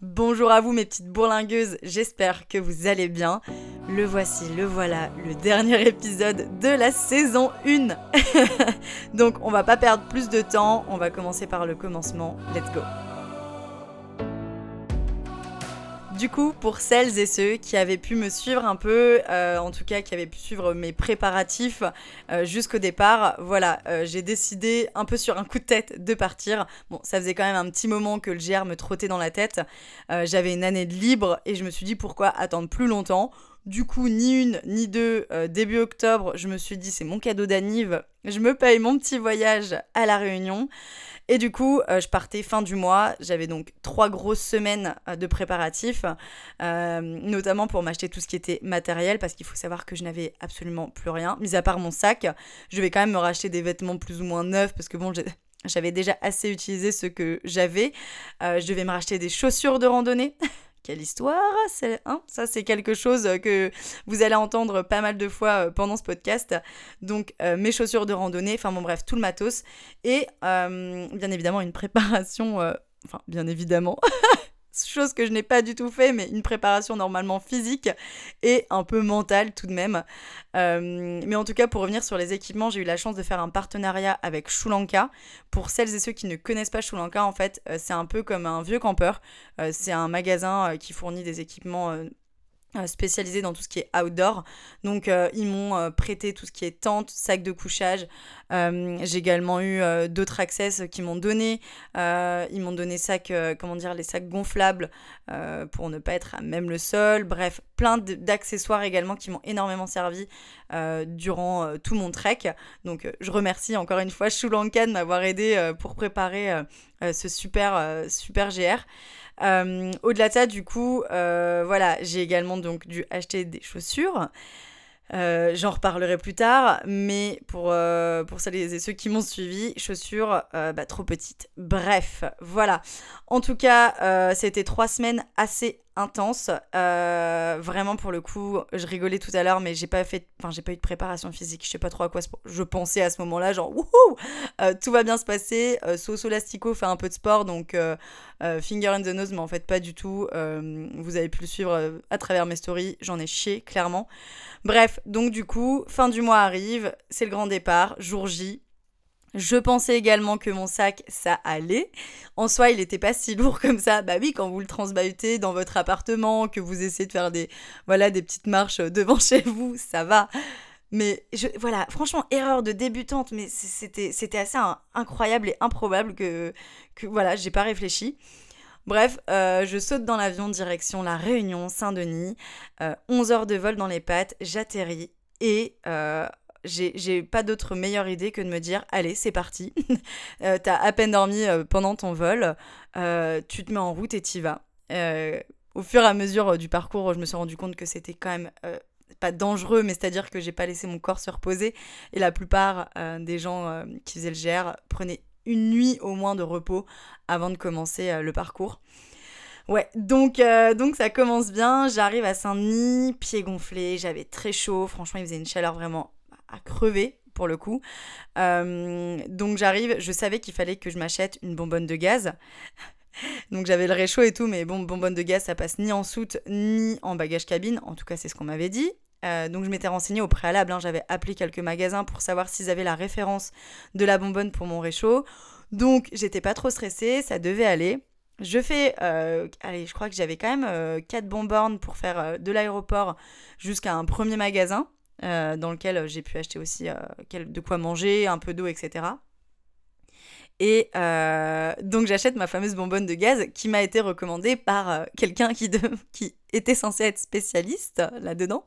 Bonjour à vous mes petites bourlingueuses, j'espère que vous allez bien. Le voici, le voilà, le dernier épisode de la saison 1. Donc on va pas perdre plus de temps, on va commencer par le commencement. Let's go. Du coup, pour celles et ceux qui avaient pu me suivre un peu, euh, en tout cas qui avaient pu suivre mes préparatifs euh, jusqu'au départ, voilà, euh, j'ai décidé un peu sur un coup de tête de partir. Bon, ça faisait quand même un petit moment que le GR me trottait dans la tête. J'avais une année de libre et je me suis dit pourquoi attendre plus longtemps? Du coup, ni une ni deux, début octobre, je me suis dit c'est mon cadeau d'anniv, je me paye mon petit voyage à La Réunion. Et du coup, euh, je partais fin du mois. J'avais donc trois grosses semaines euh, de préparatifs, euh, notamment pour m'acheter tout ce qui était matériel, parce qu'il faut savoir que je n'avais absolument plus rien, mis à part mon sac. Je vais quand même me racheter des vêtements plus ou moins neufs, parce que bon, j'avais déjà assez utilisé ce que j'avais. je devais me racheter des chaussures de randonnée. quelle histoire hein Ça, c'est quelque chose euh, que vous allez entendre pas mal de fois euh, pendant ce podcast. Donc, euh, mes chaussures de randonnée, enfin bon, bref, tout le matos. Et bien évidemment, une préparation, enfin, bien évidemment, chose que je n'ai pas du tout fait, mais une préparation normalement physique et un peu mentale tout de même. Euh, mais en tout cas, pour revenir sur les équipements, j'ai eu la chance de faire un partenariat avec Shulanka. Pour celles et ceux qui ne connaissent pas Shulanka, en fait, euh, c'est un peu comme un vieux campeur. Euh, c'est un magasin qui fournit des équipements euh, spécialisé dans tout ce qui est outdoor. Donc euh, ils m'ont euh, prêté tout ce qui est tente, sac de couchage. j'ai également eu d'autres access qui m'ont donné. ils m'ont donné sac, comment dire, les sacs gonflables pour ne pas être à même le sol. Bref, plein d'accessoires également qui m'ont énormément servi durant tout mon trek. Donc je remercie encore une fois Shulanka de m'avoir aidé pour préparer ce super, super GR. Euh, au-delà de ça, du coup, euh, voilà, j'ai également donc dû acheter des chaussures. Euh, j'en reparlerai plus tard, mais pour, celles et ceux qui m'ont suivi, chaussures bah, trop petites. Bref, voilà. En tout cas, c'était trois semaines assez intense. Euh, vraiment, pour le coup, je rigolais tout à l'heure, mais j'ai pas fait, enfin, j'ai pas eu de préparation physique. Je sais pas trop à quoi je pensais à ce moment-là, genre, wouhou, euh, tout va bien se passer. Euh, Soso Lastico fait un peu de sport, donc euh, finger in the nose, mais en fait, pas du tout. vous avez pu le suivre à travers mes stories, j'en ai chié, clairement. Bref, donc du coup, fin du mois arrive, c'est le grand départ, jour J, je pensais également que mon sac, ça allait. En soi, il n'était pas si lourd comme ça. Bah oui, quand vous le transbahutez dans votre appartement, que vous essayez de faire des, voilà, des petites marches devant chez vous, ça va. Mais voilà, franchement, erreur de débutante, mais c'était, c'était assez incroyable et improbable que, que voilà, j'ai pas réfléchi. Bref, euh, je saute dans l'avion direction La Réunion, Saint-Denis. 11 euh, heures de vol dans les pattes, j'atterris et euh, j'ai pas d'autre meilleure idée que de me dire allez, c'est parti. euh, T'as à peine dormi euh, pendant ton vol, euh, tu te mets en route et t'y vas. Au fur et à mesure du parcours, je me suis rendu compte que c'était quand même pas dangereux, mais c'est-à-dire que j'ai pas laissé mon corps se reposer. Et la plupart des gens qui faisaient le GR prenaient une nuit au moins de repos avant de commencer le parcours. Ouais, donc, donc ça commence bien. J'arrive à Saint-Denis, pieds gonflés, j'avais très chaud. Franchement, il faisait une chaleur vraiment à crever pour le coup. Euh, donc j'arrive, je savais qu'il fallait que je m'achète une bonbonne de gaz. donc j'avais le réchaud et tout, mais bon, bonbonne de gaz, ça passe ni en soute ni en bagage cabine. En tout cas, c'est ce qu'on m'avait dit. Euh, donc je m'étais renseignée au préalable, hein. j'avais appelé quelques magasins pour savoir s'ils avaient la référence de la bonbonne pour mon réchaud. Donc j'étais pas trop stressée, ça devait aller. Je fais, euh, allez, je crois que j'avais quand même 4 bonbonnes pour faire de l'aéroport jusqu'à un premier magasin. Euh, dans lequel euh, j'ai pu acheter aussi euh, de quoi manger, un peu d'eau, etc. Et donc j'achète ma fameuse bonbonne de gaz qui m'a été recommandée par quelqu'un qui, était censé être spécialiste là-dedans.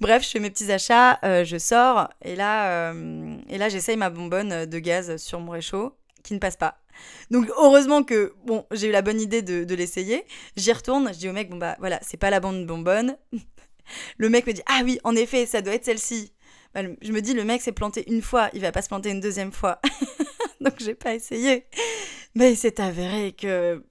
Bref, je fais mes petits achats, je sors et là, là j'essaye ma bonbonne de gaz sur mon réchaud qui ne passe pas. Donc heureusement que bon, j'ai eu la bonne idée de, de l'essayer. J'y retourne, je dis au mec bon bah voilà, c'est pas la bonne bonbonne. Le mec me dit Ah oui, en effet, ça doit être celle-ci. Bah, je me dis Le mec s'est planté une fois, il va pas se planter une deuxième fois. Donc j'ai pas essayé. Mais il s'est avéré que.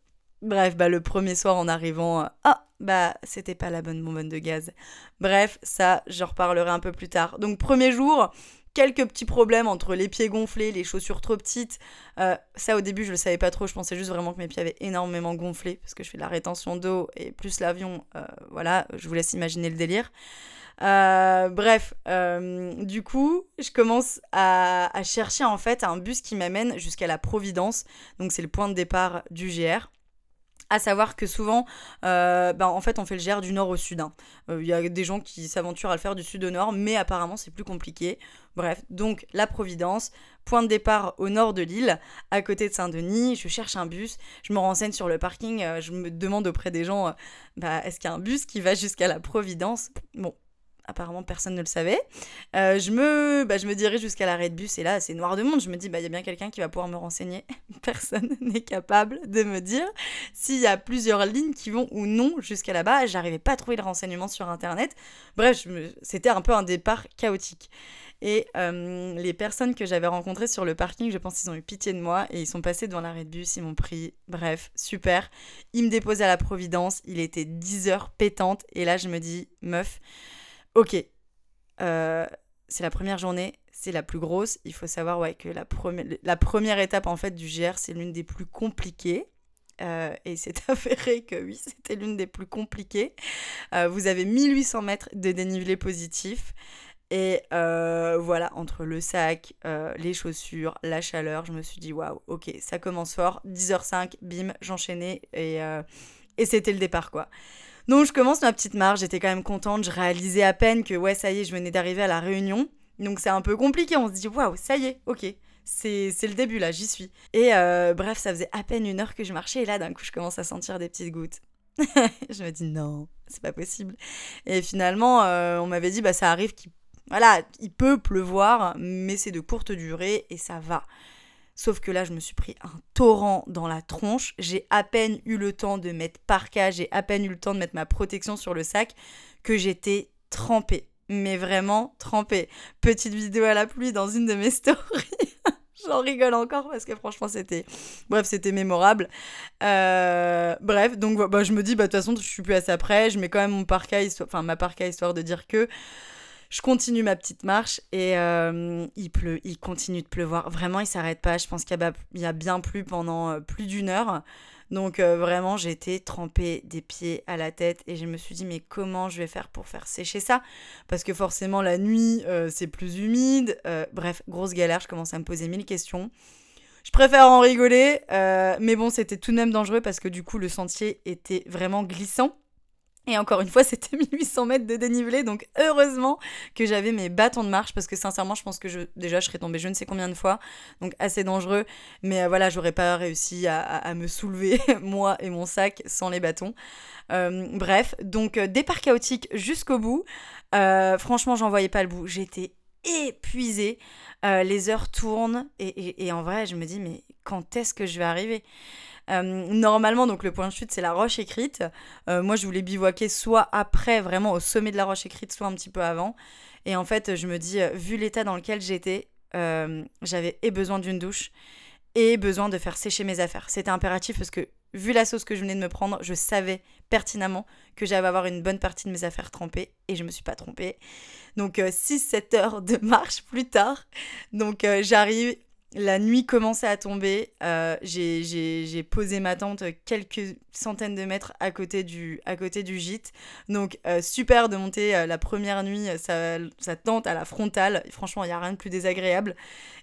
Bref, bah, le premier soir en arrivant, ah, bah, c'était pas la bonne bonbonne de gaz. Bref, ça, j'en reparlerai un peu plus tard. Donc, premier jour, quelques petits problèmes entre les pieds gonflés, les chaussures trop petites. Euh, ça, au début, je le savais pas trop. Je pensais juste vraiment que mes pieds avaient énormément gonflé parce que je fais de la rétention d'eau et plus l'avion. Euh, voilà, je vous laisse imaginer le délire. Euh, bref, du coup, je commence à, à, chercher en fait un bus qui m'amène jusqu'à la Providence. Donc, c'est le point de départ du GR. À savoir que souvent, euh, ben, en fait, on fait le GR du nord au sud. Il hein. euh, y a des gens qui s'aventurent à le faire du sud au nord, mais apparemment, c'est plus compliqué. Bref, donc la Providence, point de départ au nord de l'île, à côté de Saint-Denis. Je cherche un bus, je me renseigne sur le parking, euh, je me demande auprès des gens, bah, est-ce qu'il y a un bus qui va jusqu'à la Providence? Bon, apparemment personne ne le savait. Euh, je, me, bah, je me dirige jusqu'à l'arrêt de bus et là c'est noir de monde. Je me dis, bah, il y a bien quelqu'un qui va pouvoir me renseigner. Personne n'est capable de me dire s'il y a plusieurs lignes qui vont ou non jusqu'à là-bas. J'arrivais pas à trouver le renseignement sur internet. Bref, c'était un peu un départ chaotique. Et euh, les personnes que j'avais rencontrées sur le parking, je pense qu'ils ont eu pitié de moi et ils sont passés devant l'arrêt de bus, ils m'ont pris. Bref, super. Ils me déposaient à la Providence, il était 10 heures pétante et là je me dis, meuf, Ok, euh, c'est la première journée, c'est la plus grosse. Il faut savoir ouais, que la, première étape en fait du GR, c'est l'une des plus compliquées. Euh, et c'est avéré que oui, c'était l'une des plus compliquées. Euh, vous avez 1800 mètres de dénivelé positif. Et voilà, entre le sac, les chaussures, la chaleur, je me suis dit waouh, ok, ça commence fort. 10h05, bim, j'enchaînais et, et c'était le départ quoi. Donc je commence ma petite marche, j'étais quand même contente, je réalisais à peine que ouais, ça y est, je venais d'arriver à la réunion. Donc c'est un peu compliqué, on se dit waouh, ça y est, ok. C'est le début là, j'y suis. Et euh, bref, ça faisait à peine une heure que je marchais et là d'un coup je commence à sentir des petites gouttes. je me dis non, c'est pas possible. Et finalement, euh, on m'avait dit bah ça arrive qu'il voilà, il peut pleuvoir, mais c'est de courte durée et ça va. Sauf que là, je me suis pris un torrent dans la tronche. J'ai à peine eu le temps de mettre parka, j'ai à peine eu le temps de mettre ma protection sur le sac, que j'étais trempée. Mais vraiment trempée. Petite vidéo à la pluie dans une de mes stories. J'en rigole encore parce que franchement c'était bref c'était mémorable euh, bref donc bah, je me dis bah de toute façon je suis plus assez après je mets quand même mon parka ma parka histoire de dire que je continue ma petite marche et euh, il pleut, il continue de pleuvoir. Vraiment, il s'arrête pas. Je pense qu'il y, a bien plu pendant euh, plus d'une heure. Donc euh, vraiment, été trempée des pieds à la tête et je me suis dit mais comment je vais faire pour faire sécher ça? Parce que forcément la nuit c'est plus humide. bref, grosse galère. Je commence à me poser mille questions. Je préfère en rigoler, mais bon, c'était tout de même dangereux parce que du coup le sentier était vraiment glissant. Et encore une fois, c'était 1800 mètres de dénivelé, donc heureusement que j'avais mes bâtons de marche, parce que sincèrement, je pense que déjà, je serais tombée je ne sais combien de fois, donc assez dangereux. Mais euh, voilà, j'aurais pas réussi à, me soulever, moi et mon sac, sans les bâtons. Euh, bref, donc euh, départ chaotique jusqu'au bout. franchement, j'en voyais pas le bout. J'étais épuisée. les heures tournent, et, en vrai, je me dis, mais quand est-ce que je vais arriver? Normalement, donc le point de chute, c'est la roche écrite. Euh, moi, je voulais bivouaquer soit après, vraiment au sommet de la roche écrite, soit un petit peu avant. Et en fait, je me dis, euh, vu l'état dans lequel j'étais, j'avais et besoin d'une douche et besoin de faire sécher mes affaires. C'était impératif parce que, vu la sauce que je venais de me prendre, je savais pertinemment que j'allais avoir une bonne partie de mes affaires trempées et je me suis pas trompée. Donc 6-7 heures de marche plus tard. Donc j'arrive la nuit commençait à tomber. Euh, j'ai posé ma tente quelques centaines de mètres à côté du, gîte. Donc, euh, super de monter euh, la première nuit sa, tente à la frontale. franchement, il n'y a rien de plus désagréable.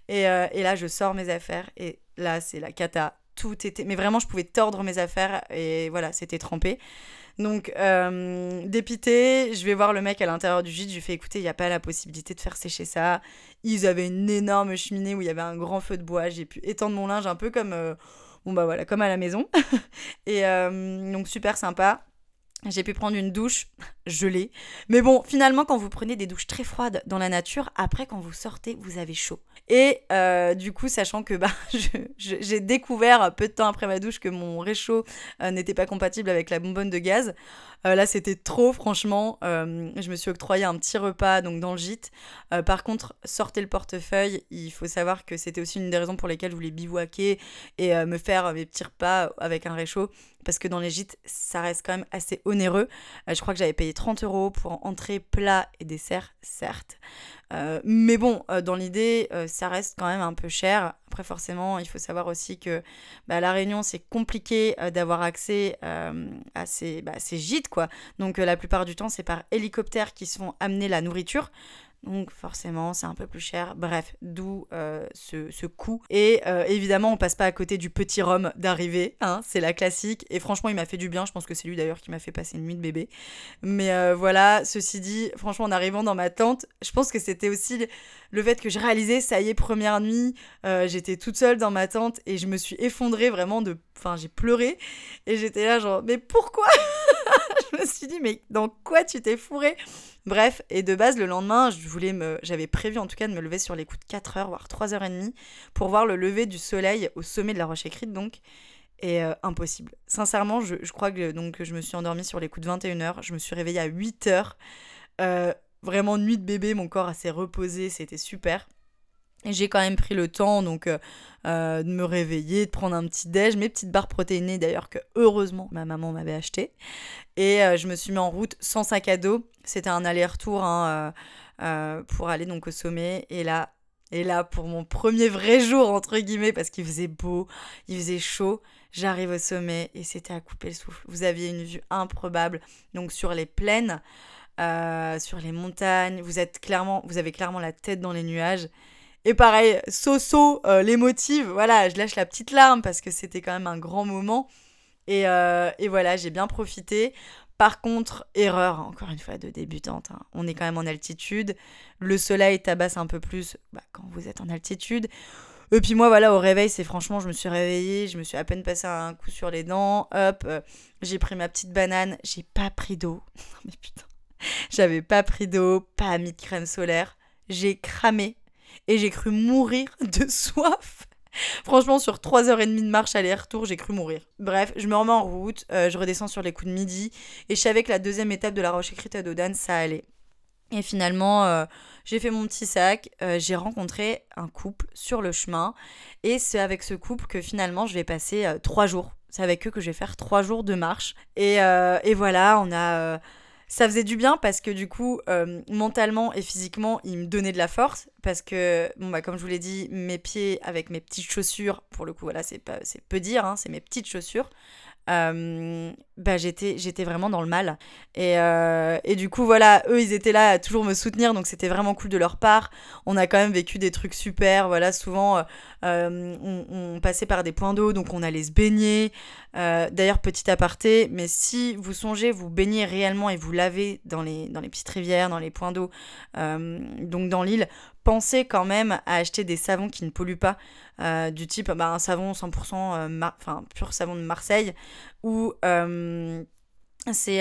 Et, et, là, je sors mes affaires. Et là, c'est la cata. Tout était. Mais vraiment, je pouvais tordre mes affaires. Et voilà, c'était trempé. Donc, euh, dépité, je vais voir le mec à l'intérieur du gîte. Je lui fais écouter, il n'y a pas la possibilité de faire sécher ça. Ils avaient une énorme cheminée où il y avait un grand feu de bois. J'ai pu étendre mon linge un peu comme, euh, bon bah voilà, comme à la maison. Et euh, donc, super sympa. J'ai pu prendre une douche gelée. Mais bon, finalement, quand vous prenez des douches très froides dans la nature, après, quand vous sortez, vous avez chaud. Et euh, du coup, sachant que bah, j'ai découvert peu de temps après ma douche que mon réchaud euh, n'était pas compatible avec la bonbonne de gaz, euh, là, c'était trop, franchement. je me suis octroyé un petit repas donc dans le gîte. par contre, sortez le portefeuille. Il faut savoir que c'était aussi une des raisons pour lesquelles je voulais bivouaquer et me faire mes petits repas avec un réchaud parce que dans les gîtes, ça reste quand même assez onéreux. Euh, je crois que j'avais payé 30 euros pour entrée, plat et dessert, certes. Euh, mais bon, euh, dans l'idée, ça reste quand même un peu cher. Après, forcément, il faut savoir aussi que bah, La Réunion, c'est compliqué d'avoir accès à ces, bah, ces, gîtes, quoi. Donc, la plupart du temps, c'est par hélicoptère qu'ils se font amener la nourriture. Donc forcément, c'est un peu plus cher. Bref, d'où euh, ce, coût. Et euh, évidemment, on passe pas à côté du petit rhum d'arrivée. Hein, c'est la classique. Et franchement, il m'a fait du bien. Je pense que c'est lui d'ailleurs qui m'a fait passer une nuit de bébé. Mais euh, voilà, ceci dit, franchement, en arrivant dans ma tente, je pense que c'était aussi le fait que je réalisais, ça y est, première nuit, j'étais toute seule dans ma tente et je me suis effondrée vraiment de... Enfin, j'ai pleuré. Et j'étais là genre, mais pourquoi? Je me suis dit, mais dans quoi tu t'es fourré? Bref, et de base, le lendemain, je voulais me, j'avais prévu en tout cas de me lever sur les coups de 4 heures, voire 3 h 30 pour voir le lever du soleil au sommet de la roche écrite, donc. Et euh, impossible. Sincèrement, je, crois que donc, je me suis endormie sur les coups de 21 h Je me suis réveillée à 8 h euh, vraiment, nuit de bébé, mon corps s'est reposé, c'était super. J'ai quand même pris le temps donc euh, euh, de me réveiller, de prendre un petit déj, mes petites barres protéinées d'ailleurs que heureusement ma maman m'avait acheté. Et euh, je me suis mis en route sans sac à dos. C'était un aller-retour hein, pour aller donc au sommet. Et là, et là pour mon premier vrai jour entre guillemets parce qu'il faisait beau, il faisait chaud. J'arrive au sommet et c'était à couper le souffle. Vous aviez une vue improbable donc sur les plaines, sur les montagnes. Vous êtes clairement, vous avez clairement la tête dans les nuages. Et pareil, Soso euh, les motive. Voilà, je lâche la petite larme parce que c'était quand même un grand moment. Et, euh, et voilà, j'ai bien profité. Par contre, erreur, encore une fois, de débutante. Hein. On est quand même en altitude. Le soleil tabasse un peu plus bah, quand vous êtes en altitude. Et puis moi, voilà, au réveil, c'est franchement, je me suis réveillée, je me suis à peine passé un coup sur les dents. Hop, euh, j'ai pris ma petite banane. J'ai pas pris d'eau. Mais putain, j'avais pas pris d'eau, pas mis de crème solaire. J'ai cramé et j'ai cru mourir de soif. Franchement, sur 3h30 de marche aller-retour, j'ai cru mourir. Bref, je me remets en route, euh, je redescends sur les coups de midi, et je savais que la deuxième étape de la roche écrite à Dodane, ça allait. Et finalement, euh, j'ai fait mon petit sac, euh, j'ai rencontré un couple sur le chemin, et c'est avec ce couple que finalement je vais passer trois jours. C'est avec eux que je vais faire trois jours de marche. Et, et voilà, on a ça faisait du bien parce que du coup, euh, mentalement et physiquement, il me donnait de la force. Parce que, bon, bah, comme je vous l'ai dit, mes pieds avec mes petites chaussures, pour le coup, voilà, c'est peu dire, hein, c'est mes petites chaussures. Euh, bah, j'étais, vraiment dans le mal. Et, euh, et, du coup, voilà, eux, ils étaient là à toujours me soutenir, donc c'était vraiment cool de leur part. On a quand même vécu des trucs super. Voilà, souvent, euh, on, passait par des points d'eau, donc on allait se baigner. D'ailleurs, petit aparté, mais si vous songez vous baigner réellement et vous lavez dans les, petites rivières, dans les points d'eau, donc dans l'île, pensez quand même à acheter des savons qui ne polluent pas, euh, du type bah, un savon 100% euh, pur savon de Marseille ou euh, c'est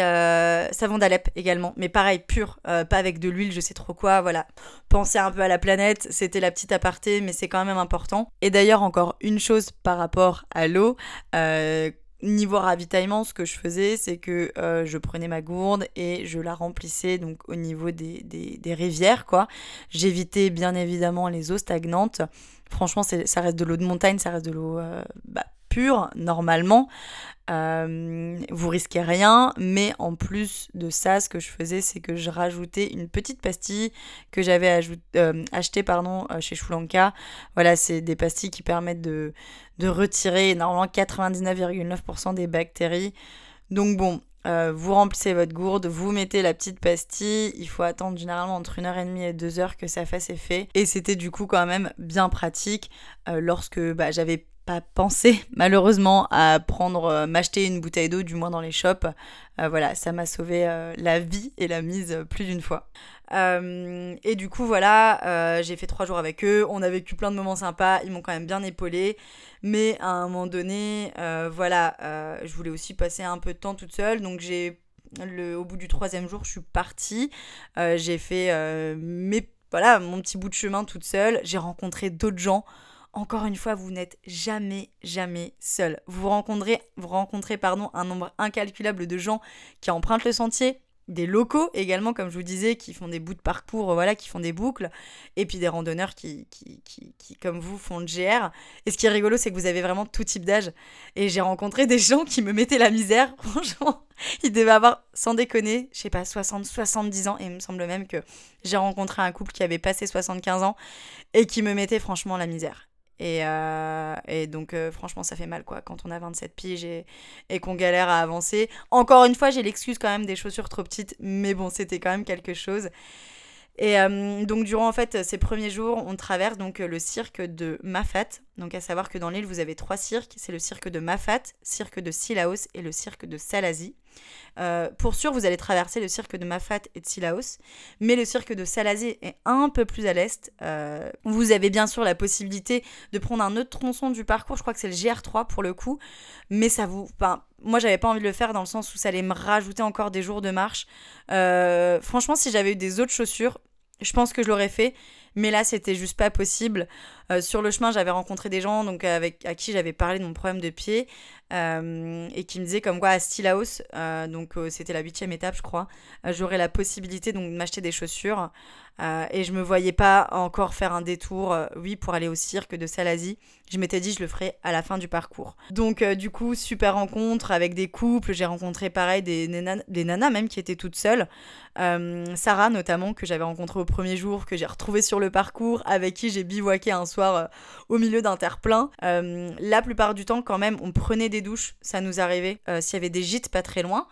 savon d'Alep également, mais pareil, pur, pas avec de l'huile, je sais trop quoi, voilà. Pensez un peu à la planète, c'était la petite aparté, mais c'est quand même important. Et d'ailleurs, encore une chose par rapport à l'eau, niveau ravitaillement, ce que je faisais, c'est que euh, je prenais ma gourde et je la remplissais donc au niveau des, rivières, quoi. J'évitais bien évidemment les eaux stagnantes. Franchement, ça reste de l'eau de montagne, ça reste de l'eau euh, bah, normalement. Euh, vous risquez rien, mais en plus de ça, ce que je faisais, c'est que je rajoutais une petite pastille que j'avais euh, achetée pardon, euh, chez Shulanka. Voilà, c'est des pastilles qui permettent de, retirer normalement 99,9% des bactéries. Donc bon, vous remplissez votre gourde, vous mettez la petite pastille, il faut attendre généralement entre 1h30 et 2h que ça fasse effet. Et c'était du coup quand même bien pratique lorsque bah, j'avais pas pensé malheureusement à prendre euh, m'acheter une bouteille d'eau du moins dans les shops. Euh, voilà ça m'a sauvé euh, la vie et la mise plus d'une fois. Et du coup voilà j'ai fait trois jours avec eux. On a vécu plein de moments sympas. Ils m'ont quand même bien épaulé mais à un moment donné voilà je voulais aussi passer un peu de temps toute seule. Donc j'ai le, au bout du troisième jour je suis partie. J'ai fait mes voilà mon petit bout de chemin toute seule. J'ai rencontré d'autres gens encore une fois, vous n'êtes jamais, jamais seul. Vous rencontrez, vous rencontrez pardon, un nombre incalculable de gens qui empruntent le sentier, des locaux également, comme je vous disais, qui font des bouts de parcours, voilà, qui font des boucles, et puis des randonneurs qui, qui, qui, qui comme vous, font le GR. Et ce qui est rigolo, c'est que vous avez vraiment tout type d'âge. Et j'ai rencontré des gens qui me mettaient la misère, franchement. Ils devaient avoir, sans déconner, je sais pas, 60, 70 ans. Et il me semble même que j'ai rencontré un couple qui avait passé 75 ans et qui me mettait franchement la misère. Et, euh, et donc, euh, franchement, ça fait mal, quoi, quand on a 27 piges et, et qu'on galère à avancer. Encore une fois, j'ai l'excuse quand même des chaussures trop petites, mais bon, c'était quand même quelque chose. Et euh, donc durant en fait ces premiers jours, on traverse donc le cirque de Mafat. Donc à savoir que dans l'île, vous avez trois cirques. C'est le cirque de Mafat, cirque de Silaos et le cirque de Salazie. Euh, pour sûr, vous allez traverser le cirque de Mafat et de Silaos, mais le cirque de Salazie est un peu plus à l'est. Euh, vous avez bien sûr la possibilité de prendre un autre tronçon du parcours, je crois que c'est le GR3 pour le coup, mais ça vous... Moi, j'avais pas envie de le faire dans le sens où ça allait me rajouter encore des jours de marche. Euh, franchement, si j'avais eu des autres chaussures, je pense que je l'aurais fait. Mais là, c'était juste pas possible. Sur le chemin, j'avais rencontré des gens donc avec, à qui j'avais parlé de mon problème de pied euh, et qui me disaient comme quoi à Stilaos, euh, donc c'était la huitième étape, je crois, j'aurais la possibilité donc de m'acheter des chaussures et je me voyais pas encore faire un détour, oui, pour aller au cirque de Salazie. Je m'étais dit je le ferai à la fin du parcours. Donc du coup, super rencontre avec des couples. J'ai rencontré pareil des, des nanas même qui étaient toutes seules. Sarah notamment que j'avais rencontré au premier jour, que j'ai retrouvé sur le parcours, avec qui j'ai bivouaqué un soir euh, au milieu d'un terre-plein. Euh, la plupart du temps, quand même, on prenait des douches, ça nous arrivait euh, s'il y avait des gîtes pas très loin.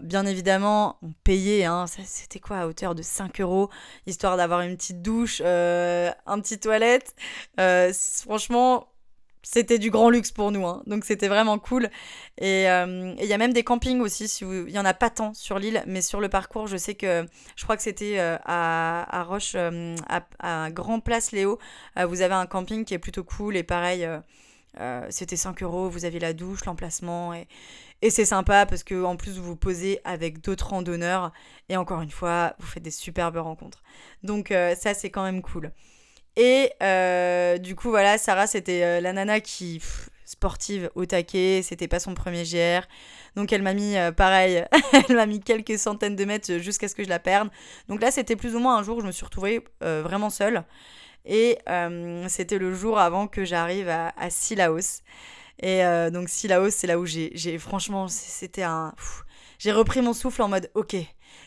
bien évidemment, on payait, hein, c'était quoi, à hauteur de 5 euros, histoire d'avoir une petite douche, un petit toilette. franchement, c'était du grand luxe pour nous, hein. donc c'était vraiment cool. Et euh, il y a même des campings aussi, si il y en a pas tant sur l'île, mais sur le parcours, je sais que je crois que c'était euh, à, Roche, euh, à, Grand Place Léo, vous avez un camping qui est plutôt cool et pareil, c'était 5 euros, vous avez la douche, l'emplacement et, et c'est sympa parce que en plus vous vous posez avec d'autres randonneurs et encore une fois, vous faites des superbes rencontres. Donc ça c'est quand même cool. Et euh, du coup, voilà, Sarah, c'était euh, la nana qui, sportive au taquet, c'était pas son premier GR. Donc elle m'a mis, euh, pareil, elle m'a mis quelques centaines de mètres jusqu'à ce que je la perde. Donc là, c'était plus ou moins un jour où je me suis retrouvée vraiment seule. Et c'était le jour avant que j'arrive à, à Silaos. Et donc Silaos, c'est là où j'ai, franchement, c'était un... J'ai repris mon souffle en mode, ok,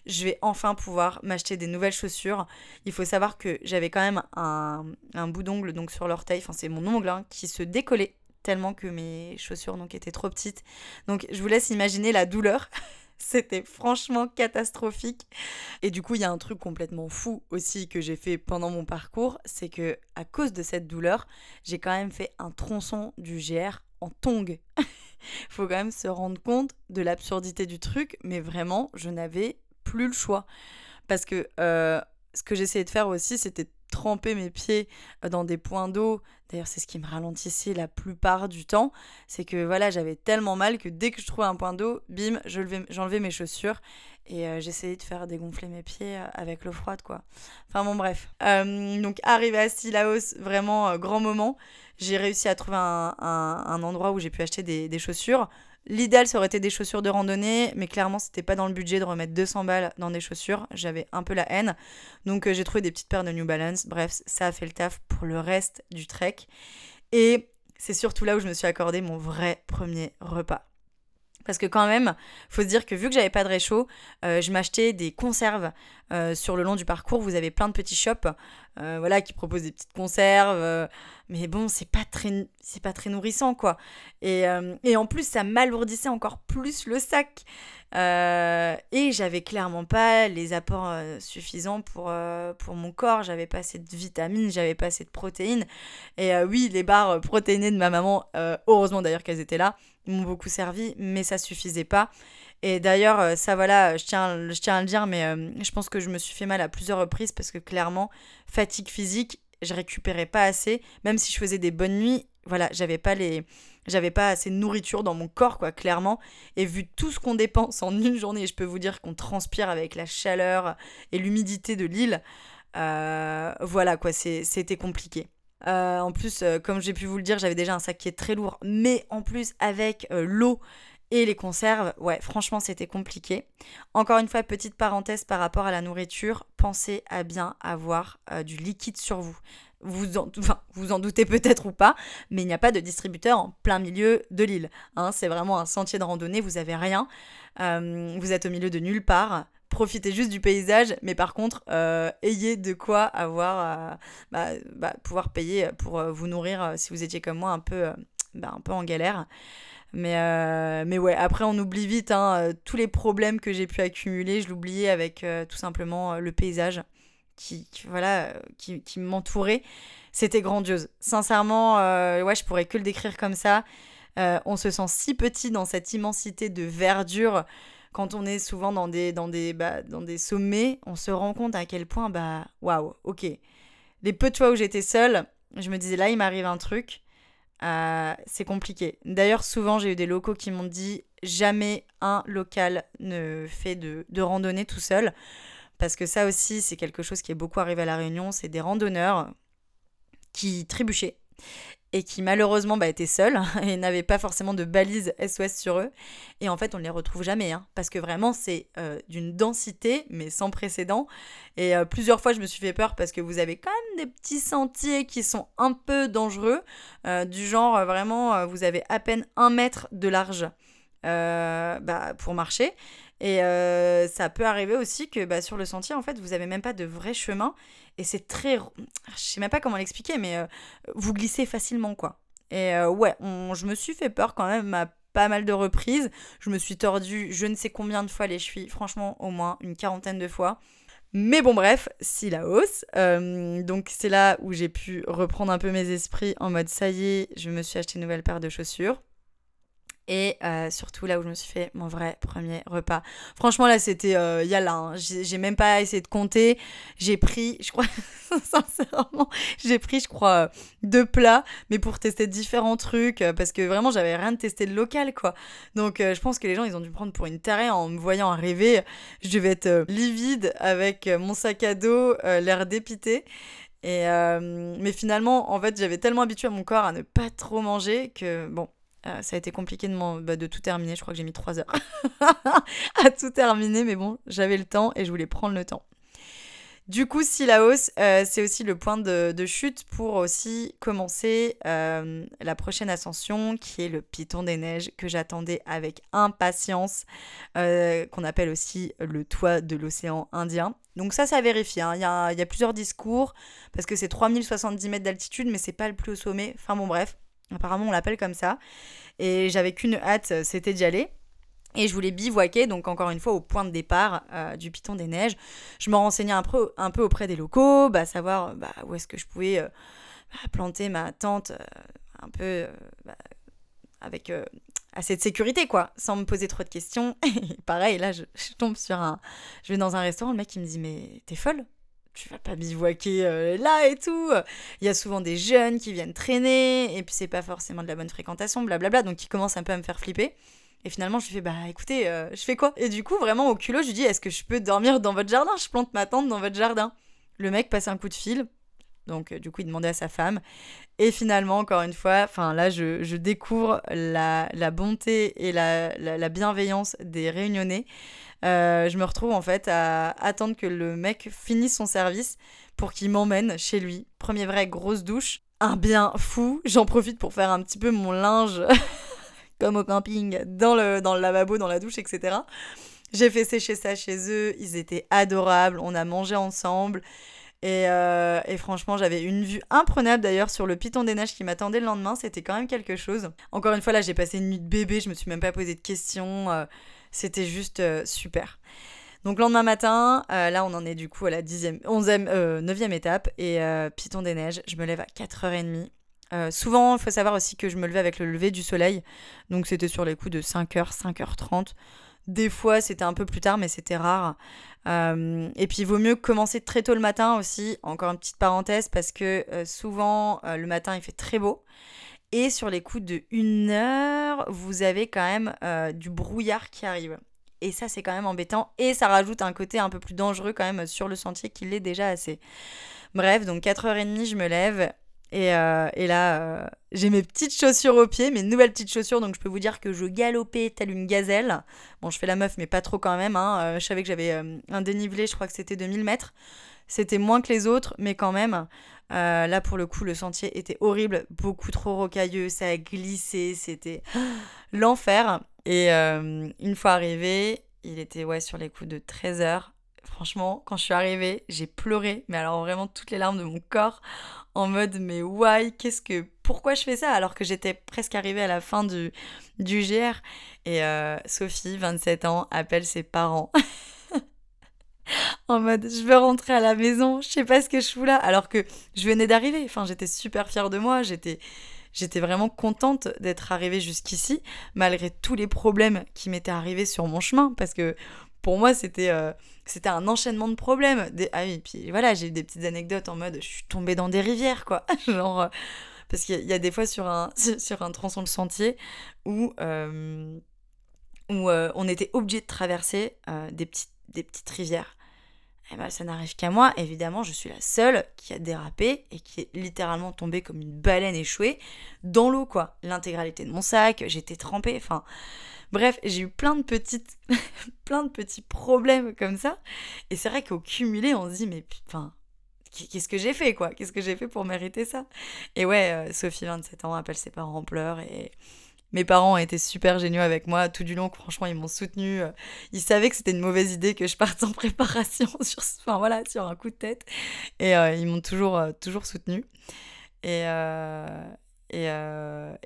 je vais enfin pouvoir m'acheter des nouvelles chaussures. Il faut savoir que j'avais quand même un, un bout d'ongle donc sur l'orteil, enfin c'est mon ongle hein, qui se décollait tellement que mes chaussures donc étaient trop petites. Donc je vous laisse imaginer la douleur. C'était franchement catastrophique. Et du coup, il y a un truc complètement fou aussi que j'ai fait pendant mon parcours, c'est que à cause de cette douleur, j'ai quand même fait un tronçon du GR en tongue. faut quand même se rendre compte de l'absurdité du truc, mais vraiment, je n'avais plus le choix. Parce que euh, ce que j'essayais de faire aussi, c'était tremper mes pieds euh, dans des points d'eau. D'ailleurs, c'est ce qui me ralentissait la plupart du temps. C'est que voilà, j'avais tellement mal que dès que je trouvais un point d'eau, bim, j'enlevais mes chaussures et euh, j'essayais de faire dégonfler mes pieds avec l'eau froide, quoi. Enfin bon, bref. donc, arrivé à Silaos, vraiment grand moment. J'ai réussi à trouver un, endroit où j'ai pu acheter des, des chaussures. L'idéal, ça aurait été des chaussures de randonnée, mais clairement, c'était pas dans le budget de remettre 200 balles dans des chaussures. J'avais un peu la haine. Donc, euh, j'ai trouvé des petites paires de New Balance. Bref, ça a fait le taf pour le reste du trek. Et c'est surtout là où je me suis accordé mon vrai premier repas. Parce que quand même, faut se dire que vu que j'avais pas de réchaud, euh, je m'achetais des conserves euh, sur le long du parcours. Vous avez plein de petits shops, voilà, qui proposent des petites conserves mais bon, c'est pas très, pas très nourrissant, quoi. Et, euh, en plus, ça m'alourdissait encore plus le sac. Euh, et j'avais clairement pas les apports euh, suffisants pour, pour mon corps. J'avais pas assez de vitamines, j'avais pas assez de protéines. Et oui, les barres protéinées de ma maman, heureusement d'ailleurs qu'elles étaient là, m'ont beaucoup servi, mais ça suffisait pas. Et d'ailleurs, ça voilà, je tiens, je tiens à le dire, mais je pense que je me suis fait mal à plusieurs reprises parce que clairement, fatigue physique je récupérais pas assez, même si je faisais des bonnes nuits, voilà, j'avais pas les j'avais pas assez de nourriture dans mon corps quoi clairement et vu tout ce qu'on dépense en une journée, je peux vous dire qu'on transpire avec la chaleur et l'humidité de l'île, euh, voilà quoi, c'était compliqué. Euh, en plus, euh, comme j'ai pu vous le dire, j'avais déjà un sac qui est très lourd, mais en plus avec l'eau Et les conserves, ouais, franchement, c'était compliqué. Encore une fois, petite parenthèse par rapport à la nourriture, pensez à bien avoir euh, du liquide sur vous. Vous en, doutez peut-être ou pas, mais il n'y a pas de distributeur en plein milieu de l'île. Hein. c'est vraiment un sentier de randonnée, vous avez rien. Euh, vous êtes au milieu de nulle part profitez juste du paysage, mais par contre, euh, ayez de quoi avoir, bah, bah, pouvoir payer pour vous nourrir si vous étiez comme moi un peu, bah, un peu en galère. Mais, euh, mais ouais, après on oublie vite hein, euh, tous les problèmes que j'ai pu accumuler. Je l'oubliais avec euh, tout simplement le paysage qui, voilà, qui, qui m'entourait. C'était grandiose. Sincèrement, ouais, je pourrais que le décrire comme ça. on se sent si petit dans cette immensité de verdure. Quand on est souvent dans des, dans des, bah, dans des sommets, on se rend compte à quel point, bah, waouh, ok. Les peu de fois où j'étais seule, je me disais là, il m'arrive un truc euh, c'est compliqué. D'ailleurs, souvent, j'ai eu des locaux qui m'ont dit jamais un local ne fait de, de randonnée tout seul. Parce que ça aussi, c'est quelque chose qui est beaucoup arrivé à La Réunion. C'est des randonneurs qui trébuchaient et qui malheureusement bah, étaient seuls et n'avaient pas forcément de balises SOS sur eux. Et en fait, on ne les retrouve jamais, hein, parce que vraiment, c'est euh, d'une densité, mais sans précédent. Et euh, plusieurs fois, je me suis fait peur parce que vous avez quand même des petits sentiers qui sont un peu dangereux, euh, du genre vraiment, vous avez à peine un mètre de large bah, pour marcher. Et ça peut arriver aussi que bah, sur le sentier, en fait, vous n'avez même pas de vrai chemin et c'est très. Je sais même pas comment l'expliquer, mais euh, vous glissez facilement, quoi. Et euh, ouais, je me suis fait peur quand même à pas mal de reprises. Je me suis tordu je ne sais combien de fois les chevilles, franchement, au moins une quarantaine de fois. Mais bon, bref, si la hausse. Euh, donc, c'est là où j'ai pu reprendre un peu mes esprits en mode ça y est, je me suis acheté une nouvelle paire de chaussures. Et euh, surtout là où je me suis fait mon vrai premier repas. Franchement, là, c'était euh, yalla. Hein. J'ai même pas essayé de compter. J'ai pris, je crois, sincèrement, j'ai pris, je crois, euh, deux plats, mais pour tester différents trucs, euh, parce que vraiment, j'avais rien de testé de local, quoi. Donc, je pense que les gens, ils ont dû prendre pour une tarée en me voyant arriver. Je devais être livide avec mon sac à dos, l'air dépité. Et mais finalement, en fait, j'avais tellement habitué à mon corps à ne pas trop manger que, bon, euh, ça a été compliqué de, bah, de, tout terminer. Je crois que j'ai mis 3 heures à tout terminer, mais bon, j'avais le temps et je voulais prendre le temps. Du coup, Silaos, euh, c'est aussi le point de, chute pour aussi commencer euh, la prochaine ascension qui est le Piton des Neiges que j'attendais avec impatience, qu'on appelle aussi le toit de l'océan Indien. Donc ça, ça vérifie. Hein. Il y, a, y, a, plusieurs discours parce que c'est 3070 mètres d'altitude, mais c'est pas le plus haut sommet. Enfin bon, bref. Apparemment, on l'appelle comme ça. Et j'avais qu'une hâte, c'était d'y aller. Et je voulais bivouaquer, donc encore une fois, au point de départ euh, du Piton des Neiges. Je me renseignais un peu, auprès des locaux, bah, savoir bah, où est-ce que je pouvais euh, bah, planter ma tente euh, un peu bah, avec assez de sécurité, quoi, sans me poser trop de questions. Pareil, là, je, tombe sur un... Je vais dans un restaurant, le mec, me dit, mais t'es folle? Tu vas pas bivouaquer euh, là et tout. Il y a souvent des jeunes qui viennent traîner, et puis c'est pas forcément de la bonne fréquentation, blablabla, donc qui commence un peu à me faire flipper. Et finalement, je lui fais, bah écoutez, euh, je fais quoi? Et du coup, vraiment au culot, je lui dis, est-ce que je peux dormir dans votre jardin? Je plante ma tente dans votre jardin. Le mec passe un coup de fil, donc euh, du coup, il demandait à sa femme. Et finalement, encore une fois, enfin là, je, je découvre la, la, bonté et la, la bienveillance des réunionnais. Euh, je me retrouve en fait à attendre que le mec finisse son service pour qu'il m'emmène chez lui. Premier vrai grosse douche. Un bien fou. J'en profite pour faire un petit peu mon linge comme au camping dans le, dans le lavabo, dans la douche, etc. J'ai fait sécher ça chez eux. Ils étaient adorables. On a mangé ensemble. Et, euh, et, franchement, j'avais une vue imprenable d'ailleurs sur le piton des neiges qui m'attendait le lendemain. C'était quand même quelque chose. Encore une fois, là, j'ai passé une nuit de bébé. Je me suis même pas posé de questions. Euh, c'était juste euh, super. Donc lendemain matin, euh, là on en est du coup à la 10e, 11e, 9e étape et euh, Piton des Neiges, je me lève à 4h30. souvent, il faut savoir aussi que je me levais avec le lever du soleil, donc c'était sur les coups de 5h, 5h30. Des fois, c'était un peu plus tard, mais c'était rare. et puis, il vaut mieux commencer très tôt le matin aussi. Encore une petite parenthèse, parce que souvent, le matin, il fait très beau. Et sur les coups de une heure, vous avez quand même euh, du brouillard qui arrive. Et ça, c'est quand même embêtant. Et ça rajoute un côté un peu plus dangereux quand même sur le sentier qu'il est déjà assez. Bref, donc 4h30, je me lève. Et, et là, j'ai mes petites chaussures aux pieds, mes nouvelles petites chaussures, donc je peux vous dire que je galopais telle une gazelle. Bon, je fais la meuf, mais pas trop quand même. Hein. je savais que j'avais un dénivelé, je crois que c'était 2000 mètres. C'était moins que les autres, mais quand même. Euh, là, pour le coup, le sentier était horrible, beaucoup trop rocailleux, ça a glissé, c'était l'enfer. Et euh, une fois arrivé, il était ouais, sur les coups de 13 heures. Franchement, quand je suis arrivée, j'ai pleuré, mais alors vraiment toutes les larmes de mon corps, en mode mais why, qu'est-ce que, pourquoi je fais ça? Alors que j'étais presque arrivée à la fin du, du GR. Et euh, Sophie, 27 ans, appelle ses parents. en mode je veux rentrer à la maison, je sais pas ce que je fous là, alors que je venais d'arriver. Enfin, j'étais super fière de moi, j'étais j'étais vraiment contente d'être arrivée jusqu'ici, malgré tous les problèmes qui m'étaient arrivés sur mon chemin, parce que pour moi c'était euh, c'était un enchaînement de problèmes. Des... Ah oui, puis voilà, j'ai eu des petites anecdotes en mode je suis tombée dans des rivières quoi, genre euh, parce qu'il y, a des fois sur un sur un tronçon de sentier où euh, où on était obligé de traverser des petites des petites rivières. Eh ben, ça n'arrive qu'à moi. Évidemment, je suis la seule qui a dérapé et qui est littéralement tombée comme une baleine échouée dans l'eau, quoi. L'intégralité de mon sac, j'étais trempée. Enfin, bref, j'ai eu plein de petites, plein de petits problèmes comme ça. Et c'est vrai qu'au cumulé, on se dit, mais enfin, qu'est-ce que j'ai fait, quoi? Qu'est-ce que j'ai fait pour mériter ça? Et ouais, euh, Sophie, 27 ans, appelle ses parents en pleurs et mes parents ont été super géniaux avec moi tout du long. Franchement, ils m'ont soutenu. Ils savaient que c'était une mauvaise idée que je parte en préparation sur, enfin, voilà, sur un coup de tête. Et euh, ils m'ont toujours, euh, toujours soutenu. Et, euh, et,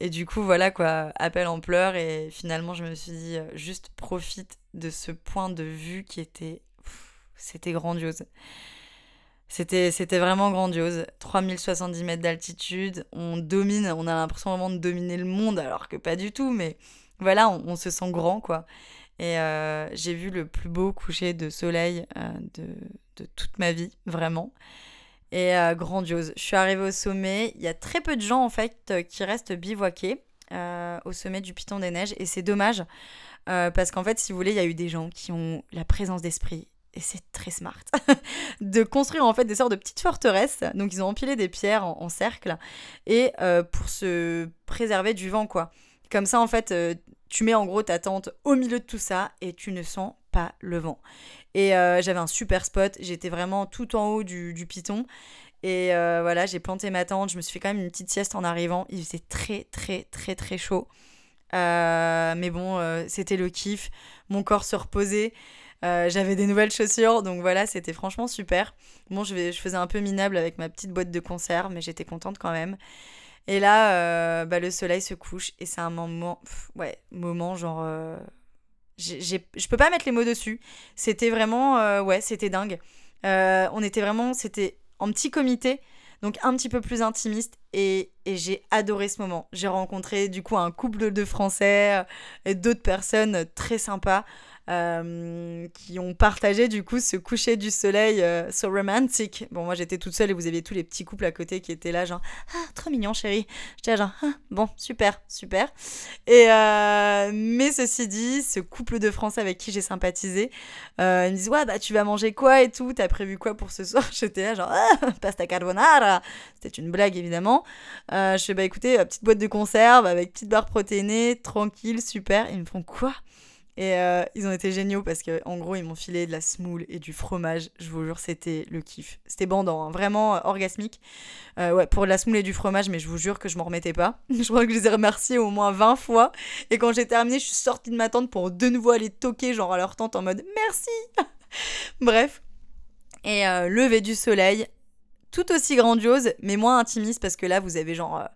et, du coup, voilà quoi, appel en pleurs. Et finalement, je me suis dit, juste profite de ce point de vue qui était. C'était grandiose. C'était, vraiment grandiose. 3070 mètres d'altitude, on domine, on a l'impression vraiment de dominer le monde, alors que pas du tout, mais voilà, on, se sent grand, quoi. Et euh, j'ai vu le plus beau coucher de soleil euh, de, de, toute ma vie, vraiment. Et euh, grandiose. Je suis arrivée au sommet. Il y a très peu de gens, en fait, qui restent bivouaqués au sommet du Piton des Neiges. Et c'est dommage, parce qu'en fait, si vous voulez, il y a eu des gens qui ont la présence d'esprit et c'est très smart, de construire en fait des sortes de petites forteresses. Donc ils ont empilé des pierres en, cercle et euh, pour se préserver du vent quoi. Comme ça en fait, euh, tu mets en gros ta tente au milieu de tout ça et tu ne sens pas le vent. Et euh, j'avais un super spot, j'étais vraiment tout en haut du, du piton. Et voilà, j'ai planté ma tente, je me suis fait quand même une petite sieste en arrivant. Il faisait très très très très chaud. mais bon, c'était le kiff. Mon corps se reposait. Euh, j'avais des nouvelles chaussures, donc voilà, c'était franchement super. Bon, je, faisais un peu minable avec ma petite boîte de conserve, mais j'étais contente quand même. Et là, euh, bah, le soleil se couche et c'est un moment, ouais, moment genre. Euh, je peux pas mettre les mots dessus. C'était vraiment, ouais, c'était dingue. on était vraiment, c'était en petit comité, donc un petit peu plus intimiste et, et j'ai adoré ce moment. J'ai rencontré du coup un couple de Français et d'autres personnes très sympas. Euh, qui ont partagé du coup ce coucher du soleil euh, so romantique. Bon, moi j'étais toute seule et vous aviez tous les petits couples à côté qui étaient là, genre, ah, trop mignon chérie. J'étais genre, ah, bon, super, super. Et euh, mais ceci dit, ce couple de Français avec qui j'ai sympathisé, ils me disent, ouais, bah tu vas manger quoi et tout, t'as prévu quoi pour ce soir J'étais là, genre, ah, pasta carbonara. C'était une blague évidemment. je fais, bah écoutez, petite boîte de conserve avec petite barre protéinée, tranquille, super. Ils me font quoi? Et euh, ils ont été géniaux parce qu'en gros, ils m'ont filé de la semoule et du fromage. Je vous jure, c'était le kiff. C'était bandant, hein. vraiment euh, orgasmique. Euh, ouais, pour la semoule et du fromage, mais je vous jure que je m'en remettais pas. je crois que je les ai remerciés au moins 20 fois. Et quand j'ai terminé, je suis sortie de ma tente pour de nouveau aller toquer, genre à leur tente en mode merci. Bref. Et lever du soleil, tout aussi grandiose, mais moins intimiste parce que là, vous avez genre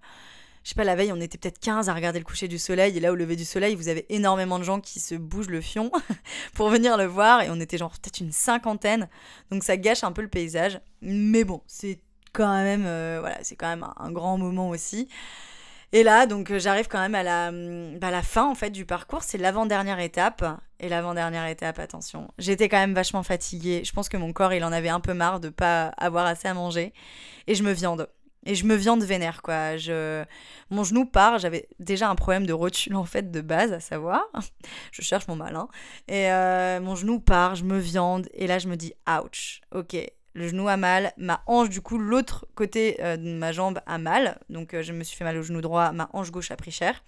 je sais pas, la veille, on était peut-être 15 à regarder le coucher du soleil. Et là, au lever du soleil, vous avez énormément de gens qui se bougent le fion pour venir le voir. Et on était genre peut-être une cinquantaine. Donc ça gâche un peu le paysage. Mais bon, c'est quand même, euh, voilà, c'est quand même un, grand moment aussi. Et là, donc euh, j'arrive quand même à la, bah, la fin en fait du parcours. C'est l'avant-dernière étape. Et l'avant-dernière étape, attention, j'étais quand même vachement fatiguée. Je pense que mon corps, il en avait un peu marre de pas avoir assez à manger. Et je me viande. Et je me viande vénère, quoi. Je... Mon genou part, j'avais déjà un problème de rotule, en fait, de base, à savoir. je cherche mon malin. Et euh, mon genou part, je me viande, et là, je me dis, ouch, ok. le genou a mal, ma hanche, du coup, l'autre côté euh, de ma jambe a mal. Donc, je me suis fait mal au genou droit, ma hanche gauche a pris cher.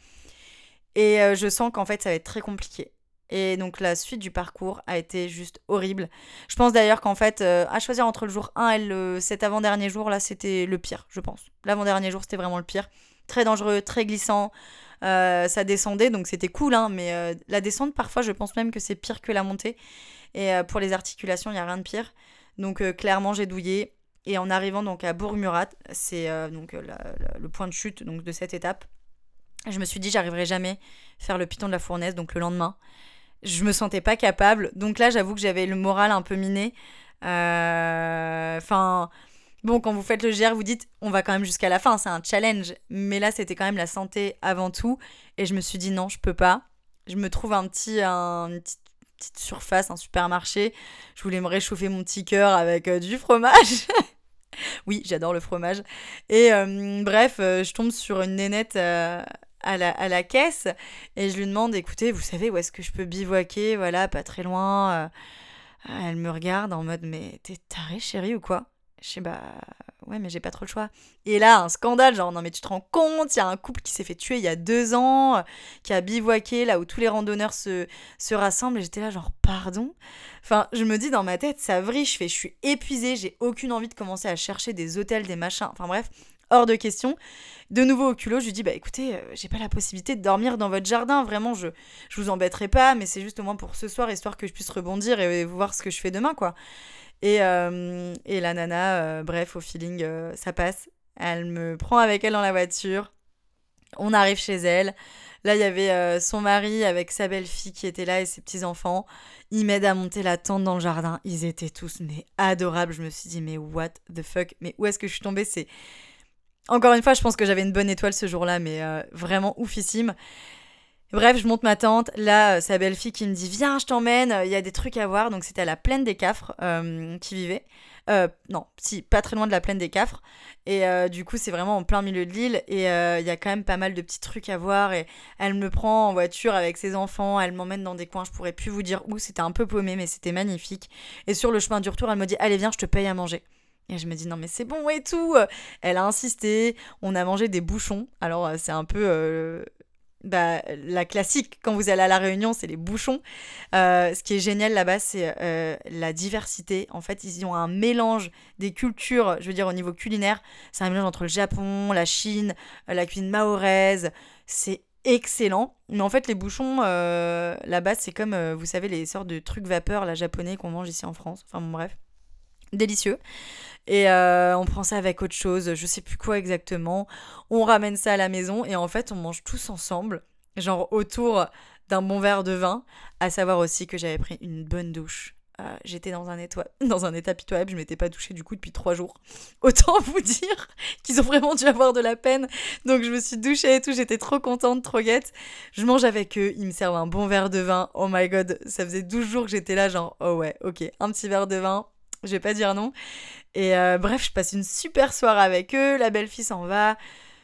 Et je sens qu'en fait, ça va être très compliqué. Et donc la suite du parcours a été juste horrible. Je pense d'ailleurs qu'en fait, à choisir entre le jour 1 et le, cet avant-dernier jour, là, c'était le pire, je pense. L'avant-dernier jour, c'était vraiment le pire. Très dangereux, très glissant. Euh, ça descendait, donc c'était cool, hein, mais euh, la descente, parfois, je pense même que c'est pire que la montée. Et euh, pour les articulations, il n'y a rien de pire. Donc clairement, j'ai douillé. Et en arrivant donc à Bourg-Murat, c'est donc le point de chute donc, de cette étape, je me suis dit, j'arriverai jamais à faire le piton de la fournaise, donc le lendemain. Je me sentais pas capable. Donc là, j'avoue que j'avais le moral un peu miné. Enfin Bon, quand vous faites le GR, vous dites on va quand même jusqu'à la fin, c'est un challenge. Mais là, c'était quand même la santé avant tout. Et je me suis dit non, je peux pas. Je me trouve un petit, un, une petite, surface, un supermarché. Je voulais me réchauffer mon petit cœur avec euh, du fromage. oui, j'adore le fromage. Et euh, bref, euh, je tombe sur une nénette à, la, à la caisse et je lui demande écoutez, vous savez où est-ce que je peux bivouaquer Voilà, pas très loin. Elle me regarde en mode mais t'es taré chérie ou quoi? Je sais, bah ouais, mais j'ai pas trop le choix. Et là, un scandale, genre, non mais tu te rends compte, il y a un couple qui s'est fait tuer il y a deux ans, qui a bivouaqué là où tous les randonneurs se, se rassemblent, et j'étais là, genre, pardon? Enfin, je me dis dans ma tête, ça vrille, je fais, je suis épuisée, j'ai aucune envie de commencer à chercher des hôtels, des machins, enfin bref, hors de question. De nouveau au culot, je lui dis, bah écoutez, euh, j'ai pas la possibilité de dormir dans votre jardin, vraiment, je, je vous embêterai pas, mais c'est juste au moins pour ce soir, histoire que je puisse rebondir et voir ce que je fais demain, quoi. Et, euh, et la nana, euh, bref, au feeling, euh, ça passe. Elle me prend avec elle dans la voiture. On arrive chez elle. Là, il y avait son mari avec sa belle-fille qui était là et ses petits-enfants. Ils m'aident à monter la tente dans le jardin. Ils étaient tous mais adorables. Je me suis dit, mais what the fuck? Mais où est-ce que je suis tombée? C'est. Encore une fois, je pense que j'avais une bonne étoile ce jour-là, mais vraiment oufissime. Bref, je monte ma tante. Là, euh, sa belle-fille qui me dit Viens, je t'emmène, il y a des trucs à voir. Donc, c'était à la plaine des Cafres euh, qui vivait. Euh, non, si, pas très loin de la plaine des Cafres. Et du coup, c'est vraiment en plein milieu de l'île. Et il y a quand même pas mal de petits trucs à voir. Et elle me prend en voiture avec ses enfants. Elle m'emmène dans des coins, je pourrais plus vous dire où. C'était un peu paumé, mais c'était magnifique. Et sur le chemin du retour, elle me dit Allez, viens, je te paye à manger. Et je me dis non mais c'est bon et tout. Elle a insisté. On a mangé des bouchons. Alors c'est un peu bah, la classique, quand vous allez à la Réunion, c'est les bouchons. Euh, ce qui est génial là-bas, c'est euh, la diversité. En fait, ils ont un mélange des cultures, je veux dire au niveau culinaire. C'est un mélange entre le Japon, la Chine, euh, la cuisine mahoraise. C'est excellent. Mais en fait, les bouchons, là-bas, c'est comme, vous savez, les sortes de trucs vapeur, la japonais qu'on mange ici en France. Enfin bon, bref. Délicieux. Et euh, on prend ça avec autre chose, je sais plus quoi exactement. On ramène ça à la maison et en fait on mange tous ensemble, genre autour d'un bon verre de vin. À savoir aussi que j'avais pris une bonne douche. Euh, j'étais dans un, état, dans un état pitoyable, je m'étais pas douchée du coup depuis trois jours. Autant vous dire qu'ils ont vraiment dû avoir de la peine. Donc je me suis douchée et tout, j'étais trop contente, trop guette. Je mange avec eux, ils me servent un bon verre de vin. Oh my god, ça faisait 12 jours que j'étais là, genre, oh ouais, ok, un petit verre de vin, je vais pas dire non. Et euh, bref, je passe une super soirée avec eux, la belle-fille s'en va.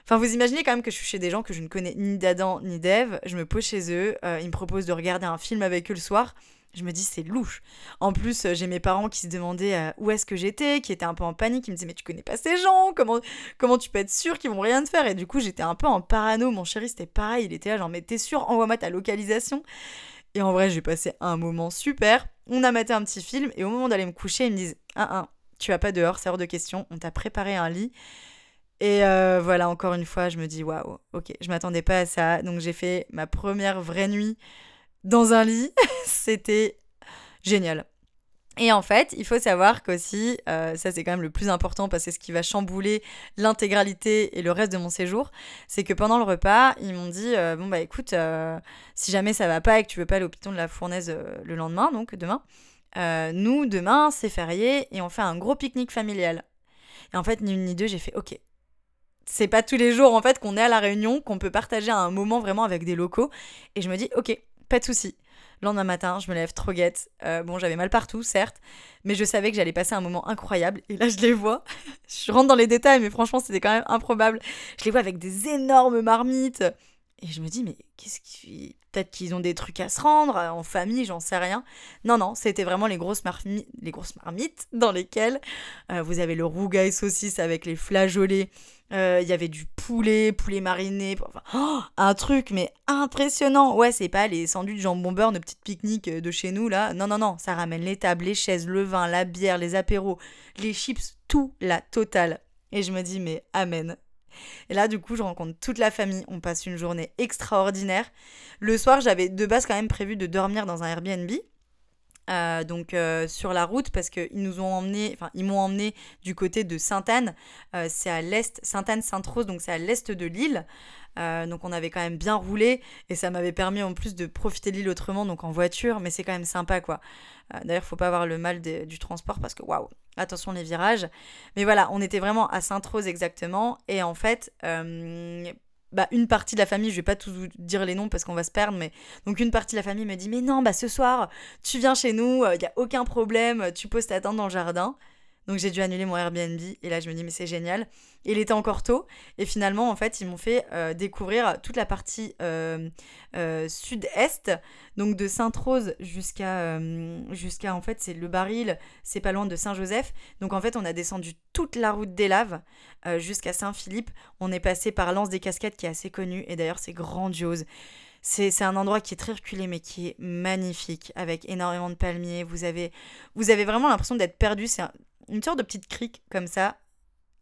Enfin, vous imaginez quand même que je suis chez des gens que je ne connais ni d'Adam ni d'Eve. Je me pose chez eux, euh, ils me proposent de regarder un film avec eux le soir. Je me dis, c'est louche. En plus, euh, j'ai mes parents qui se demandaient où est-ce que j'étais, qui étaient un peu en panique, qui me disaient, mais tu connais pas ces gens, comment, comment tu peux être sûr qu'ils vont rien te faire? Et du coup, j'étais un peu en parano. Mon chéri, c'était pareil, il était là, genre, mais t'es sûr, envoie-moi ta localisation. Et en vrai, j'ai passé un moment super. On a maté un petit film et au moment d'aller me coucher, ils me disent Ah, ah, tu vas pas dehors, c'est hors de question. On t'a préparé un lit. Et euh, voilà, encore une fois, je me dis Waouh, ok, je m'attendais pas à ça. Donc j'ai fait ma première vraie nuit dans un lit. C'était génial. Et en fait, il faut savoir qu'aussi, euh, ça c'est quand même le plus important parce que c'est ce qui va chambouler l'intégralité et le reste de mon séjour, c'est que pendant le repas, ils m'ont dit euh, bon bah écoute, euh, si jamais ça va pas et que tu veux pas aller au piton de la fournaise le lendemain, donc demain, nous demain c'est férié et on fait un gros pique-nique familial. Et en fait, ni une ni deux, j'ai fait ok. C'est pas tous les jours en fait qu'on est à la réunion, qu'on peut partager un moment vraiment avec des locaux. Et je me dis ok, pas de souci. Le lendemain matin, je me lève trop guette. Euh, bon, j'avais mal partout, certes, mais je savais que j'allais passer un moment incroyable. Et là, je les vois. je rentre dans les détails, mais franchement, c'était quand même improbable. Je les vois avec des énormes marmites. Et je me dis, mais qu'est-ce qui. Peut-être qu'ils ont des trucs à se rendre, euh, en famille, j'en sais rien. Non, non, c'était vraiment les grosses, marmites, les grosses marmites dans lesquelles euh, vous avez le rougail saucisse avec les flageolets. Euh, il y avait du poulet, poulet mariné. Oh, un truc, mais impressionnant. Ouais, c'est pas les sandwichs jambon beurre, nos petites pique-niques de chez nous, là. Non, non, non, ça ramène les tables, les chaises, le vin, la bière, les apéros, les chips, tout, la totale. Et je me dis, mais amen, et là, du coup, je rencontre toute la famille. On passe une journée extraordinaire. Le soir, j'avais de base quand même prévu de dormir dans un Airbnb. Euh, donc euh, sur la route parce qu'ils nous ont emmené, enfin ils m'ont emmené du côté de Sainte-Anne, euh, c'est à l'est, Sainte-Anne-Sainte-Rose, donc c'est à l'est de l'île. donc on avait quand même bien roulé et ça m'avait permis en plus de profiter de l'île autrement, donc en voiture, mais c'est quand même sympa quoi. D'ailleurs, faut pas avoir le mal du transport parce que waouh, attention les virages. Mais voilà, on était vraiment à Sainte-Rose exactement et en fait bah, une partie de la famille, je vais pas vous dire les noms parce qu'on va se perdre, mais donc une partie de la famille me dit mais non, bah ce soir, tu viens chez nous, il euh, y a aucun problème, tu poses ta tente dans le jardin. Donc j'ai dû annuler mon Airbnb et là je me dis mais c'est génial. Il était encore tôt et finalement en fait ils m'ont fait euh, découvrir toute la partie euh, euh, sud-est, donc de Sainte-Rose jusqu'à jusqu'à en fait c'est le Baril, c'est pas loin de Saint-Joseph. Donc en fait on a descendu toute la route des Laves jusqu'à Saint-Philippe. On est passé par l'Anse des Cascades qui est assez connu et d'ailleurs c'est grandiose. C'est un endroit qui est très reculé mais qui est magnifique avec énormément de palmiers. Vous avez, vous avez vraiment l'impression d'être perdu. C'est une sorte de petite crique comme ça.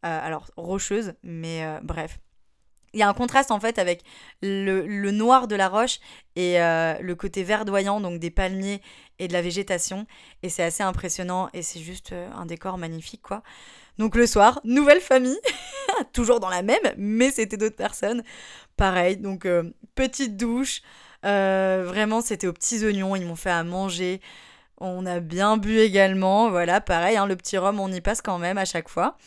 Euh, alors rocheuse, mais euh, bref. Il y a un contraste en fait avec le, noir de la roche et euh, le côté verdoyant, donc des palmiers et de la végétation. Et c'est assez impressionnant et c'est juste un décor magnifique quoi. Donc le soir, nouvelle famille, toujours dans la même, mais c'était d'autres personnes. Pareil, donc petite douche. vraiment, c'était aux petits oignons, ils m'ont fait à manger. On a bien bu également, voilà, pareil, hein, le petit rhum, on y passe quand même à chaque fois.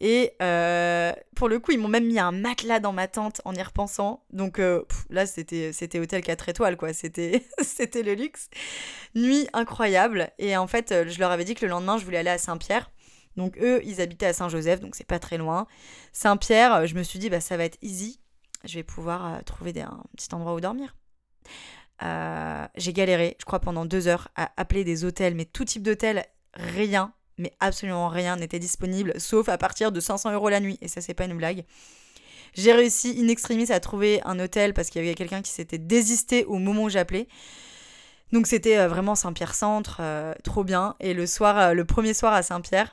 Et euh, pour le coup, ils m'ont même mis un matelas dans ma tente en y repensant. Donc euh, là, c'était, c'était hôtel 4 étoiles, quoi. C'était, c'était le luxe. Nuit incroyable. Et en fait, euh, je leur avais dit que le lendemain, je voulais aller à Saint-Pierre. Donc eux, ils habitaient à Saint-Joseph, donc c'est pas très loin. Saint-Pierre, je me suis dit, bah, ça va être easy. Je vais pouvoir trouver un petit endroit où dormir. Euh, j'ai galéré, je crois, pendant deux heures à appeler des hôtels, mais tout type d'hôtel, rien, mais absolument rien n'était disponible, sauf à partir de 500 euros la nuit. Et ça, c'est pas une blague. J'ai réussi in extremis à trouver un hôtel parce qu'il y avait quelqu'un qui s'était désisté au moment où j'appelais. Donc c'était euh, vraiment Saint-Pierre-Centre, euh, trop bien. Et le soir, le premier soir à Saint-Pierre,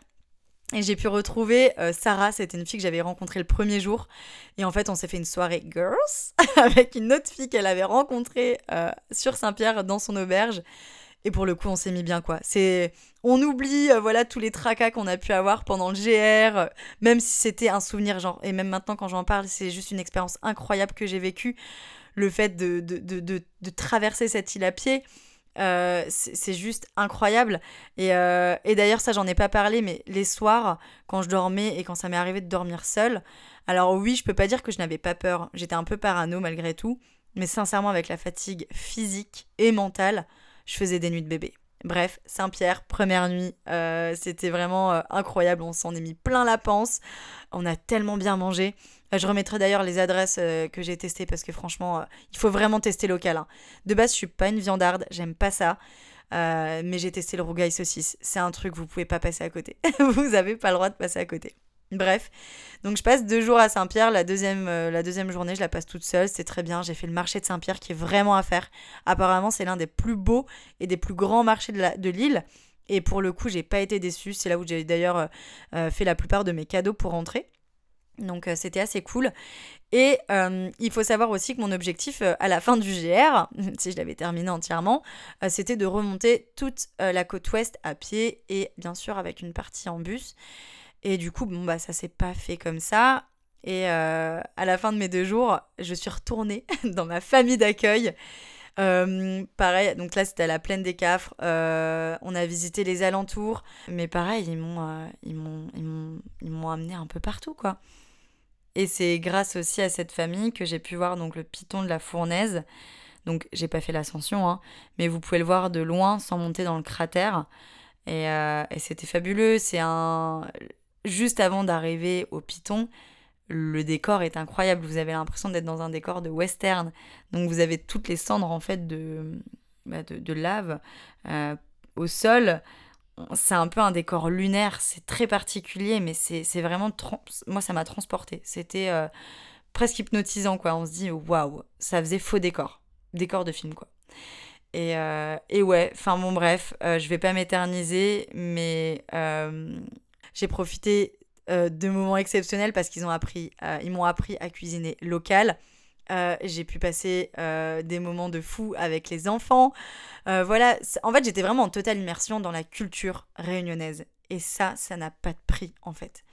et j'ai pu retrouver euh, Sarah, c'était une fille que j'avais rencontrée le premier jour. Et en fait, on s'est fait une soirée girls avec une autre fille qu'elle avait rencontrée euh, sur Saint-Pierre dans son auberge. Et pour le coup, on s'est mis bien quoi. C'est, on oublie euh, voilà tous les tracas qu'on a pu avoir pendant le GR, même si c'était un souvenir genre. Et même maintenant, quand j'en parle, c'est juste une expérience incroyable que j'ai vécue. Le fait de, de, de, de traverser cette île à pied, euh, c'est juste incroyable. Euh, et, d'ailleurs, ça, j'en ai pas parlé, mais les soirs, quand je dormais et quand ça m'est arrivé de dormir seule, alors oui, je peux pas dire que je n'avais pas peur. J'étais un peu parano malgré tout. Mais sincèrement, avec la fatigue physique et mentale, je faisais des nuits de bébé. Bref, Saint-Pierre, première nuit, euh, c'était vraiment incroyable. On s'en est mis plein la panse. On a tellement bien mangé. Euh, je remettrai d'ailleurs les adresses euh, que j'ai testées parce que franchement, euh, il faut vraiment tester local. Hein. De base, je suis pas une viandarde, j'aime pas ça. mais j'ai testé le rougail saucisse. C'est un truc, vous pouvez pas passer à côté. vous avez pas le droit de passer à côté. Bref, donc je passe deux jours à Saint-Pierre. La deuxième, la deuxième journée, je la passe toute seule. C'est très bien. J'ai fait le marché de Saint-Pierre qui est vraiment à faire. Apparemment, c'est l'un des plus beaux et des plus grands marchés de l'île. Et pour le coup, j'ai pas été déçue. C'est là où j'ai d'ailleurs fait la plupart de mes cadeaux pour rentrer. Donc euh, c'était assez cool. Et euh, il faut savoir aussi que mon objectif euh, à la fin du GR, si je l'avais terminé entièrement, c'était de remonter toute la côte ouest à pied et bien sûr avec une partie en bus. Et du coup, bon bah ça s'est pas fait comme ça. Et à la fin de mes deux jours, je suis retournée dans ma famille d'accueil. pareil, donc là c'était à la plaine des Cafres. on a visité les alentours, mais pareil, ils m'ont, ils amené un peu partout quoi. Et c'est grâce aussi à cette famille que j'ai pu voir donc le piton de la fournaise. Donc j'ai pas fait l'ascension, hein, mais vous pouvez le voir de loin sans monter dans le cratère. Et, euh, c'était fabuleux. C'est un juste avant d'arriver au piton, le décor est incroyable. Vous avez l'impression d'être dans un décor de western. Donc vous avez toutes les cendres en fait de, bah, lave euh, au sol. C'est un peu un décor lunaire, c'est très particulier, mais c'est vraiment... Moi, ça m'a transporté. C'était euh, presque hypnotisant, quoi. On se dit, waouh, ça faisait faux décor. Décor de film, quoi. Et, euh, ouais, enfin bon, bref, je vais pas m'éterniser, mais j'ai profité de moments exceptionnels parce qu'ils ils m'ont appris à cuisiner local. Euh, j'ai pu passer euh, des moments de fou avec les enfants. Euh, voilà, en fait, j'étais vraiment en totale immersion dans la culture réunionnaise. Et ça, ça n'a pas de prix, en fait.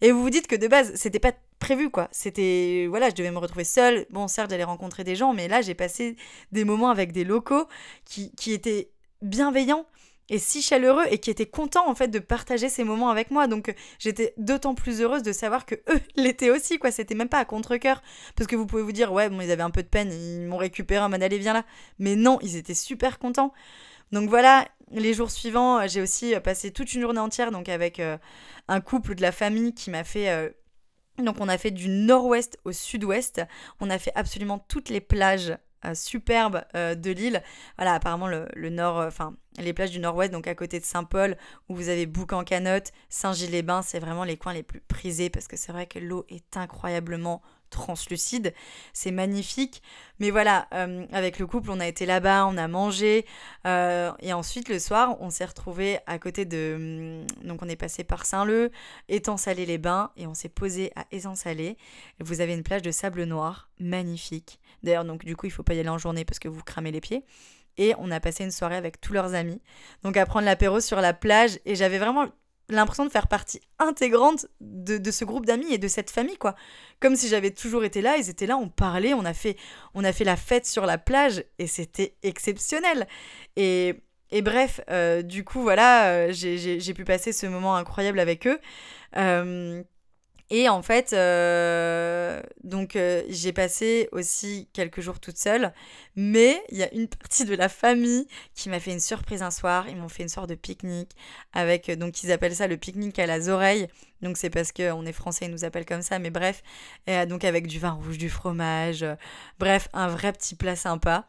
Et vous vous dites que de base, c'était pas prévu, quoi. C'était, voilà, je devais me retrouver seule. Bon, certes, j'allais rencontrer des gens, mais là, j'ai passé des moments avec des locaux qui, qui étaient bienveillants, et si chaleureux et qui était content en fait de partager ces moments avec moi. Donc j'étais d'autant plus heureuse de savoir que eux l'étaient aussi quoi. C'était même pas à contre-cœur parce que vous pouvez vous dire ouais bon ils avaient un peu de peine, ils m'ont récupéré en mode allez viens là. Mais non, ils étaient super contents. Donc voilà, les jours suivants, j'ai aussi passé toute une journée entière donc avec euh, un couple de la famille qui m'a fait euh, donc on a fait du nord-ouest au sud-ouest, on a fait absolument toutes les plages euh, superbe euh, de l'île. Voilà, apparemment le, nord, euh, enfin les plages du nord-ouest, donc à côté de Saint-Paul, où vous avez Bouc-en-Canotte, Saint-Gilles-les-Bains, c'est vraiment les coins les plus prisés parce que c'est vrai que l'eau est incroyablement translucide. C'est magnifique. Mais voilà, avec le couple, on a été là-bas, on a mangé. et ensuite, le soir, on s'est retrouvé à côté de. Hum, donc, on est passé par Saint-Leu, Étang-Salé-les-Bains, et on s'est posé à Étang-Salé. Vous avez une plage de sable noir, magnifique. D'ailleurs, donc du coup, il faut pas y aller en journée parce que vous cramez les pieds. Et on a passé une soirée avec tous leurs amis. Donc à prendre l'apéro sur la plage. Et j'avais vraiment l'impression de faire partie intégrante de, ce groupe d'amis et de cette famille, quoi. Comme si j'avais toujours été là, ils étaient là, on parlait, on a fait, on a fait la fête sur la plage et c'était exceptionnel. Et, et bref, euh, du coup, voilà, euh, j'ai pu passer ce moment incroyable avec eux. Euh, et en fait, euh, donc euh, j'ai passé aussi quelques jours toute seule, mais il y a une partie de la famille qui m'a fait une surprise un soir. Ils m'ont fait une sorte de pique-nique avec, euh, donc ils appellent ça le pique-nique à las oreilles. Donc c'est parce qu'on est français, ils nous appellent comme ça, mais bref. Et, donc avec du vin rouge, du fromage, bref, un vrai petit plat sympa.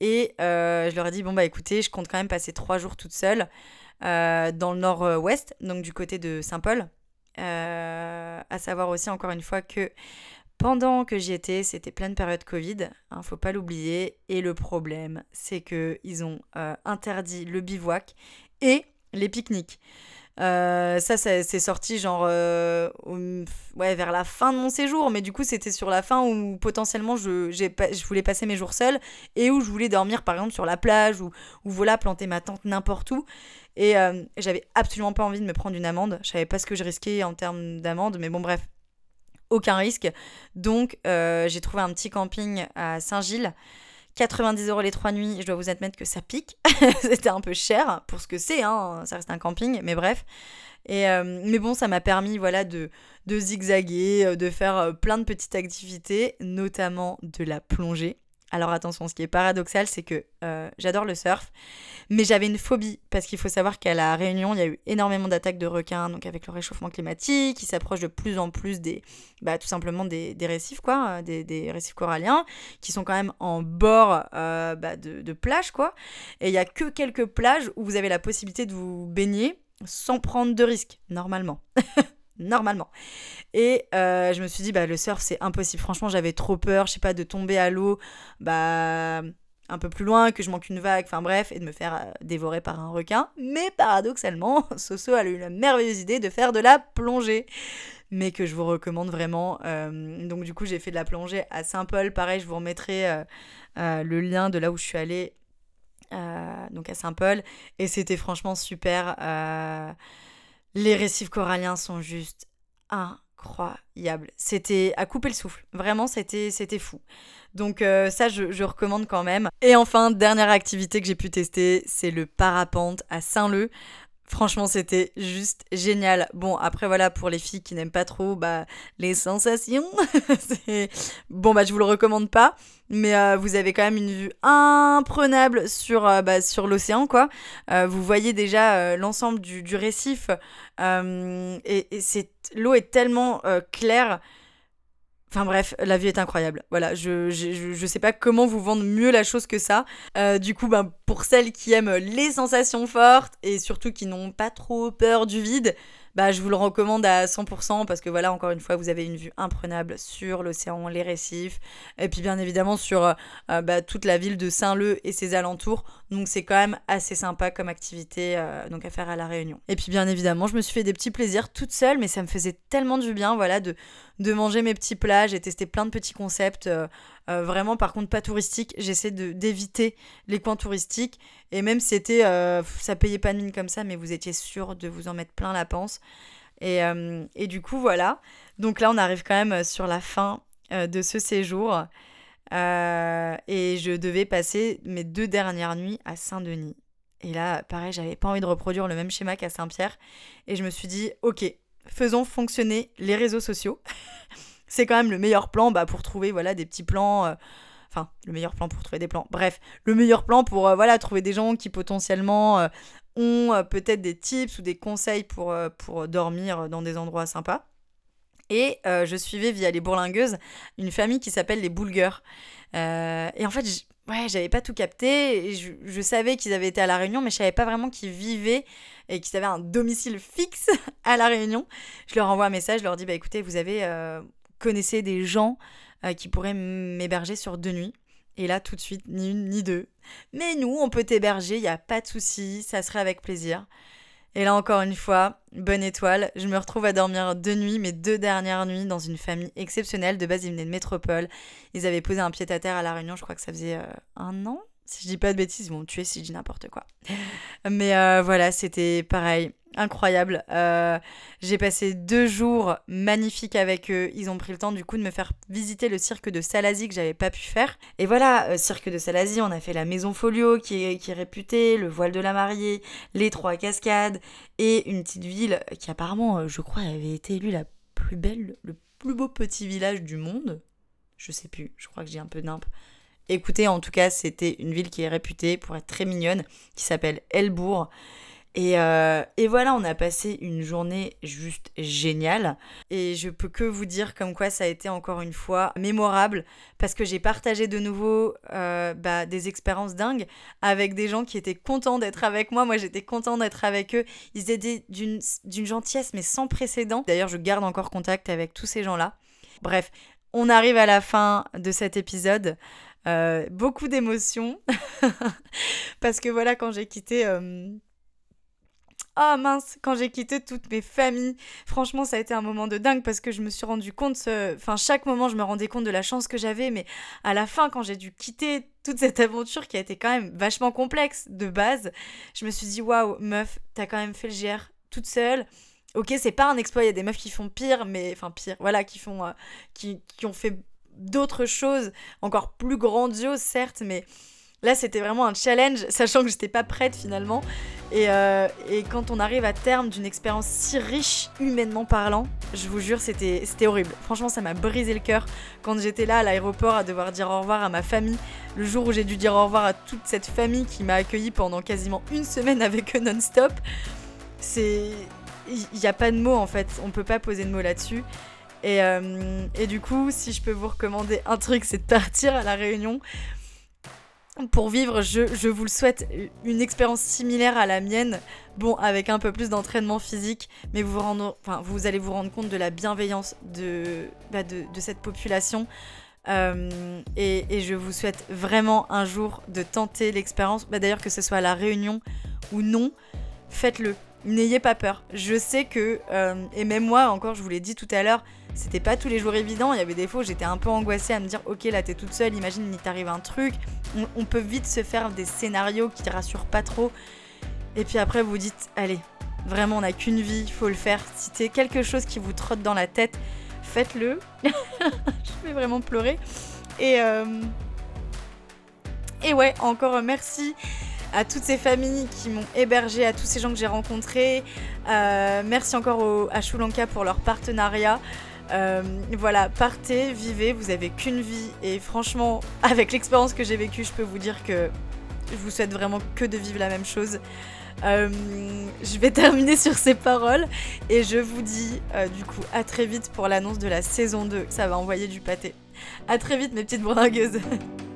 Et je leur ai dit, bon bah écoutez, je compte quand même passer trois jours toute seule dans le nord-ouest, donc du côté de Saint-Paul. Euh, à savoir aussi encore une fois que pendant que j'y étais, c'était pleine période Covid, hein, faut pas l'oublier. Et le problème, c'est que ils ont euh, interdit le bivouac et les pique-niques. Euh, ça, c'est sorti genre ouais, vers la fin de mon séjour, mais du coup c'était sur la fin où potentiellement je, je voulais passer mes jours seul et où je voulais dormir par exemple sur la plage ou, ou voilà planter ma tente n'importe où. Et euh, j'avais absolument pas envie de me prendre une amende. Je savais pas ce que je risquais en termes d'amende, mais bon, bref, aucun risque. Donc, euh, j'ai trouvé un petit camping à Saint-Gilles. 90 euros les trois nuits, je dois vous admettre que ça pique. C'était un peu cher pour ce que c'est, hein. ça reste un camping, mais bref. Et, euh, mais bon, ça m'a permis voilà, de, de zigzaguer, de faire plein de petites activités, notamment de la plongée. Alors attention, ce qui est paradoxal, c'est que euh, j'adore le surf, mais j'avais une phobie parce qu'il faut savoir qu'à la Réunion, il y a eu énormément d'attaques de requins, donc avec le réchauffement climatique, qui s'approche de plus en plus des, bah, tout simplement des, récifs, quoi, euh, des, récifs coralliens, qui sont quand même en bord euh, bah, de, de plage, quoi. Et il y a que quelques plages où vous avez la possibilité de vous baigner sans prendre de risques, normalement. normalement. Et euh, je me suis dit, bah, le surf, c'est impossible. Franchement, j'avais trop peur, je sais pas, de tomber à l'eau, bah, un peu plus loin, que je manque une vague, enfin bref, et de me faire euh, dévorer par un requin. Mais paradoxalement, Soso a eu la merveilleuse idée de faire de la plongée. Mais que je vous recommande vraiment. Euh, donc, du coup, j'ai fait de la plongée à Saint-Paul. Pareil, je vous remettrai le lien de là où je suis allée. donc à Saint-Paul. Et c'était franchement super. Les récifs coralliens sont juste incroyables. C'était à couper le souffle. Vraiment, c'était, fou. Donc euh, ça, je, recommande quand même. Et enfin, dernière activité que j'ai pu tester, c'est le parapente à Saint-Leu. Franchement, c'était juste génial. Bon, après, voilà, pour les filles qui n'aiment pas trop bah, les sensations, bon, bah, je vous le recommande pas. Mais euh, vous avez quand même une vue imprenable sur, euh, bah, sur l'océan, quoi. Euh, vous voyez déjà l'ensemble du, récif. et, et l'eau est tellement claire Enfin bref, la vie est incroyable. Voilà, je, je, sais pas comment vous vendre mieux la chose que ça. Euh, du coup, ben, pour celles qui aiment les sensations fortes et surtout qui n'ont pas trop peur du vide, bah, je vous le recommande à 100% parce que voilà, encore une fois, vous avez une vue imprenable sur l'océan, les récifs, et puis bien évidemment sur euh, euh, bah, toute la ville de Saint-Leu et ses alentours. Donc c'est quand même assez sympa comme activité donc à faire à La Réunion. Et puis bien évidemment, je me suis fait des petits plaisirs toute seule, mais ça me faisait tellement du bien, voilà, de, manger mes petits plats. J'ai testé plein de petits concepts. Euh, euh, vraiment, par contre, pas touristiques. J'essaie d'éviter les coins touristiques. Et même si c'était, euh, ça payait pas de mine comme ça, mais vous étiez sûr de vous en mettre plein la panse. Et, et du coup, voilà. Donc là, on arrive quand même sur la fin de ce séjour. Et je devais passer mes deux dernières nuits à Saint-Denis. Et là, pareil, j'avais pas envie de reproduire le même schéma qu'à Saint-Pierre. Et je me suis dit, ok, faisons fonctionner les réseaux sociaux. c'est quand même le meilleur plan bah, pour trouver voilà, des petits plans. Euh, enfin, le meilleur plan pour trouver des plans. Bref, le meilleur plan pour euh, voilà, trouver des gens qui potentiellement euh, ont peut-être des tips ou des conseils pour, pour dormir dans des endroits sympas. Et je suivais via les bourlingueuses une famille qui s'appelle les Boulgueurs. et en fait, ouais, j'avais pas tout capté. Je, savais qu'ils avaient été à La Réunion, mais je savais pas vraiment qu'ils vivaient et qu'ils avaient un domicile fixe à La Réunion. Je leur envoie un message, je leur dis bah écoutez, vous avez euh, connaissez des gens euh, qui pourraient m'héberger sur deux nuits. Et là, tout de suite, ni une ni deux. Mais nous, on peut t'héberger, il n'y a pas de souci, ça serait avec plaisir. Et là encore une fois, bonne étoile, je me retrouve à dormir deux nuits, mes deux dernières nuits dans une famille exceptionnelle. De base, ils venaient de métropole. Ils avaient posé un pied à terre à La Réunion, je crois que ça faisait euh, un an. Si je dis pas de bêtises, ils vont me tuer si je dis n'importe quoi. Mais euh, voilà, c'était pareil incroyable. Euh, j'ai passé deux jours magnifiques avec eux. Ils ont pris le temps du coup de me faire visiter le cirque de Salazie que j'avais pas pu faire. Et voilà, euh, cirque de Salazie, on a fait la maison Folio qui est, qui est réputée, le voile de la mariée, les trois cascades et une petite ville qui apparemment, je crois, avait été élue la plus belle, le plus beau petit village du monde. Je sais plus, je crois que j'ai un peu nimp. Écoutez, en tout cas, c'était une ville qui est réputée pour être très mignonne, qui s'appelle Elbourg. Euh, et, voilà, on a passé une journée juste géniale. Et je peux que vous dire comme quoi ça a été encore une fois mémorable parce que j'ai partagé de nouveau euh, bah, des expériences dingues avec des gens qui étaient contents d'être avec moi. Moi, j'étais content d'être avec eux. Ils étaient d'une gentillesse mais sans précédent. D'ailleurs, je garde encore contact avec tous ces gens-là. Bref, on arrive à la fin de cet épisode. Euh, beaucoup d'émotions parce que voilà, quand j'ai quitté ah mince, quand j'ai quitté toutes mes familles, franchement, ça a été un moment de dingue parce que je me suis rendu compte, enfin, chaque moment, je me rendais compte de la chance que j'avais, mais à la fin, quand j'ai dû quitter toute cette aventure qui a été quand même vachement complexe de base, je me suis dit, waouh, meuf, t'as quand même fait le GR toute seule. Ok, c'est pas un exploit, il y a des meufs qui font pire, mais enfin pire, voilà, qui font, euh, qui, qui ont fait d'autres choses encore plus grandioses, certes, mais Là, c'était vraiment un challenge, sachant que j'étais pas prête finalement. Euh, et, quand on arrive à terme d'une expérience si riche, humainement parlant, je vous jure, c'était horrible. Franchement, ça m'a brisé le cœur quand j'étais là à l'aéroport à devoir dire au revoir à ma famille. Le jour où j'ai dû dire au revoir à toute cette famille qui m'a accueilli pendant quasiment une semaine avec eux non-stop. C'est. Il n'y a pas de mots en fait, on peut pas poser de mots là-dessus. Et, euh, et, du coup, si je peux vous recommander un truc, c'est de partir à la réunion pour vivre, je, vous le souhaite, une expérience similaire à la mienne, bon, avec un peu plus d'entraînement physique, mais vous, enfin, vous allez vous rendre compte de la bienveillance de, bah, de, cette population. Euh, et, je vous souhaite vraiment un jour de tenter l'expérience, bah, d'ailleurs que ce soit à la réunion ou non, faites-le. N'ayez pas peur. Je sais que, euh, et même moi encore, je vous l'ai dit tout à l'heure, c'était pas tous les jours évident. Il y avait des fois où j'étais un peu angoissée à me dire Ok, là t'es toute seule, imagine il t'arrive un truc. On, peut vite se faire des scénarios qui te rassurent pas trop. Et puis après, vous dites Allez, vraiment, on n'a qu'une vie, il faut le faire. Si c'est quelque chose qui vous trotte dans la tête, faites-le. Je vais vraiment pleurer. Et, euh, et ouais, encore merci à toutes ces familles qui m'ont hébergé, à tous ces gens que j'ai rencontrés. Euh, merci encore à Shulanka pour leur partenariat. Euh, voilà, partez, vivez, vous avez qu'une vie et franchement, avec l'expérience que j'ai vécue, je peux vous dire que je vous souhaite vraiment que de vivre la même chose. Euh, je vais terminer sur ces paroles et je vous dis du coup à très vite pour l'annonce de la saison 2. Ça va envoyer du pâté. À très vite mes petites bourlingueuses.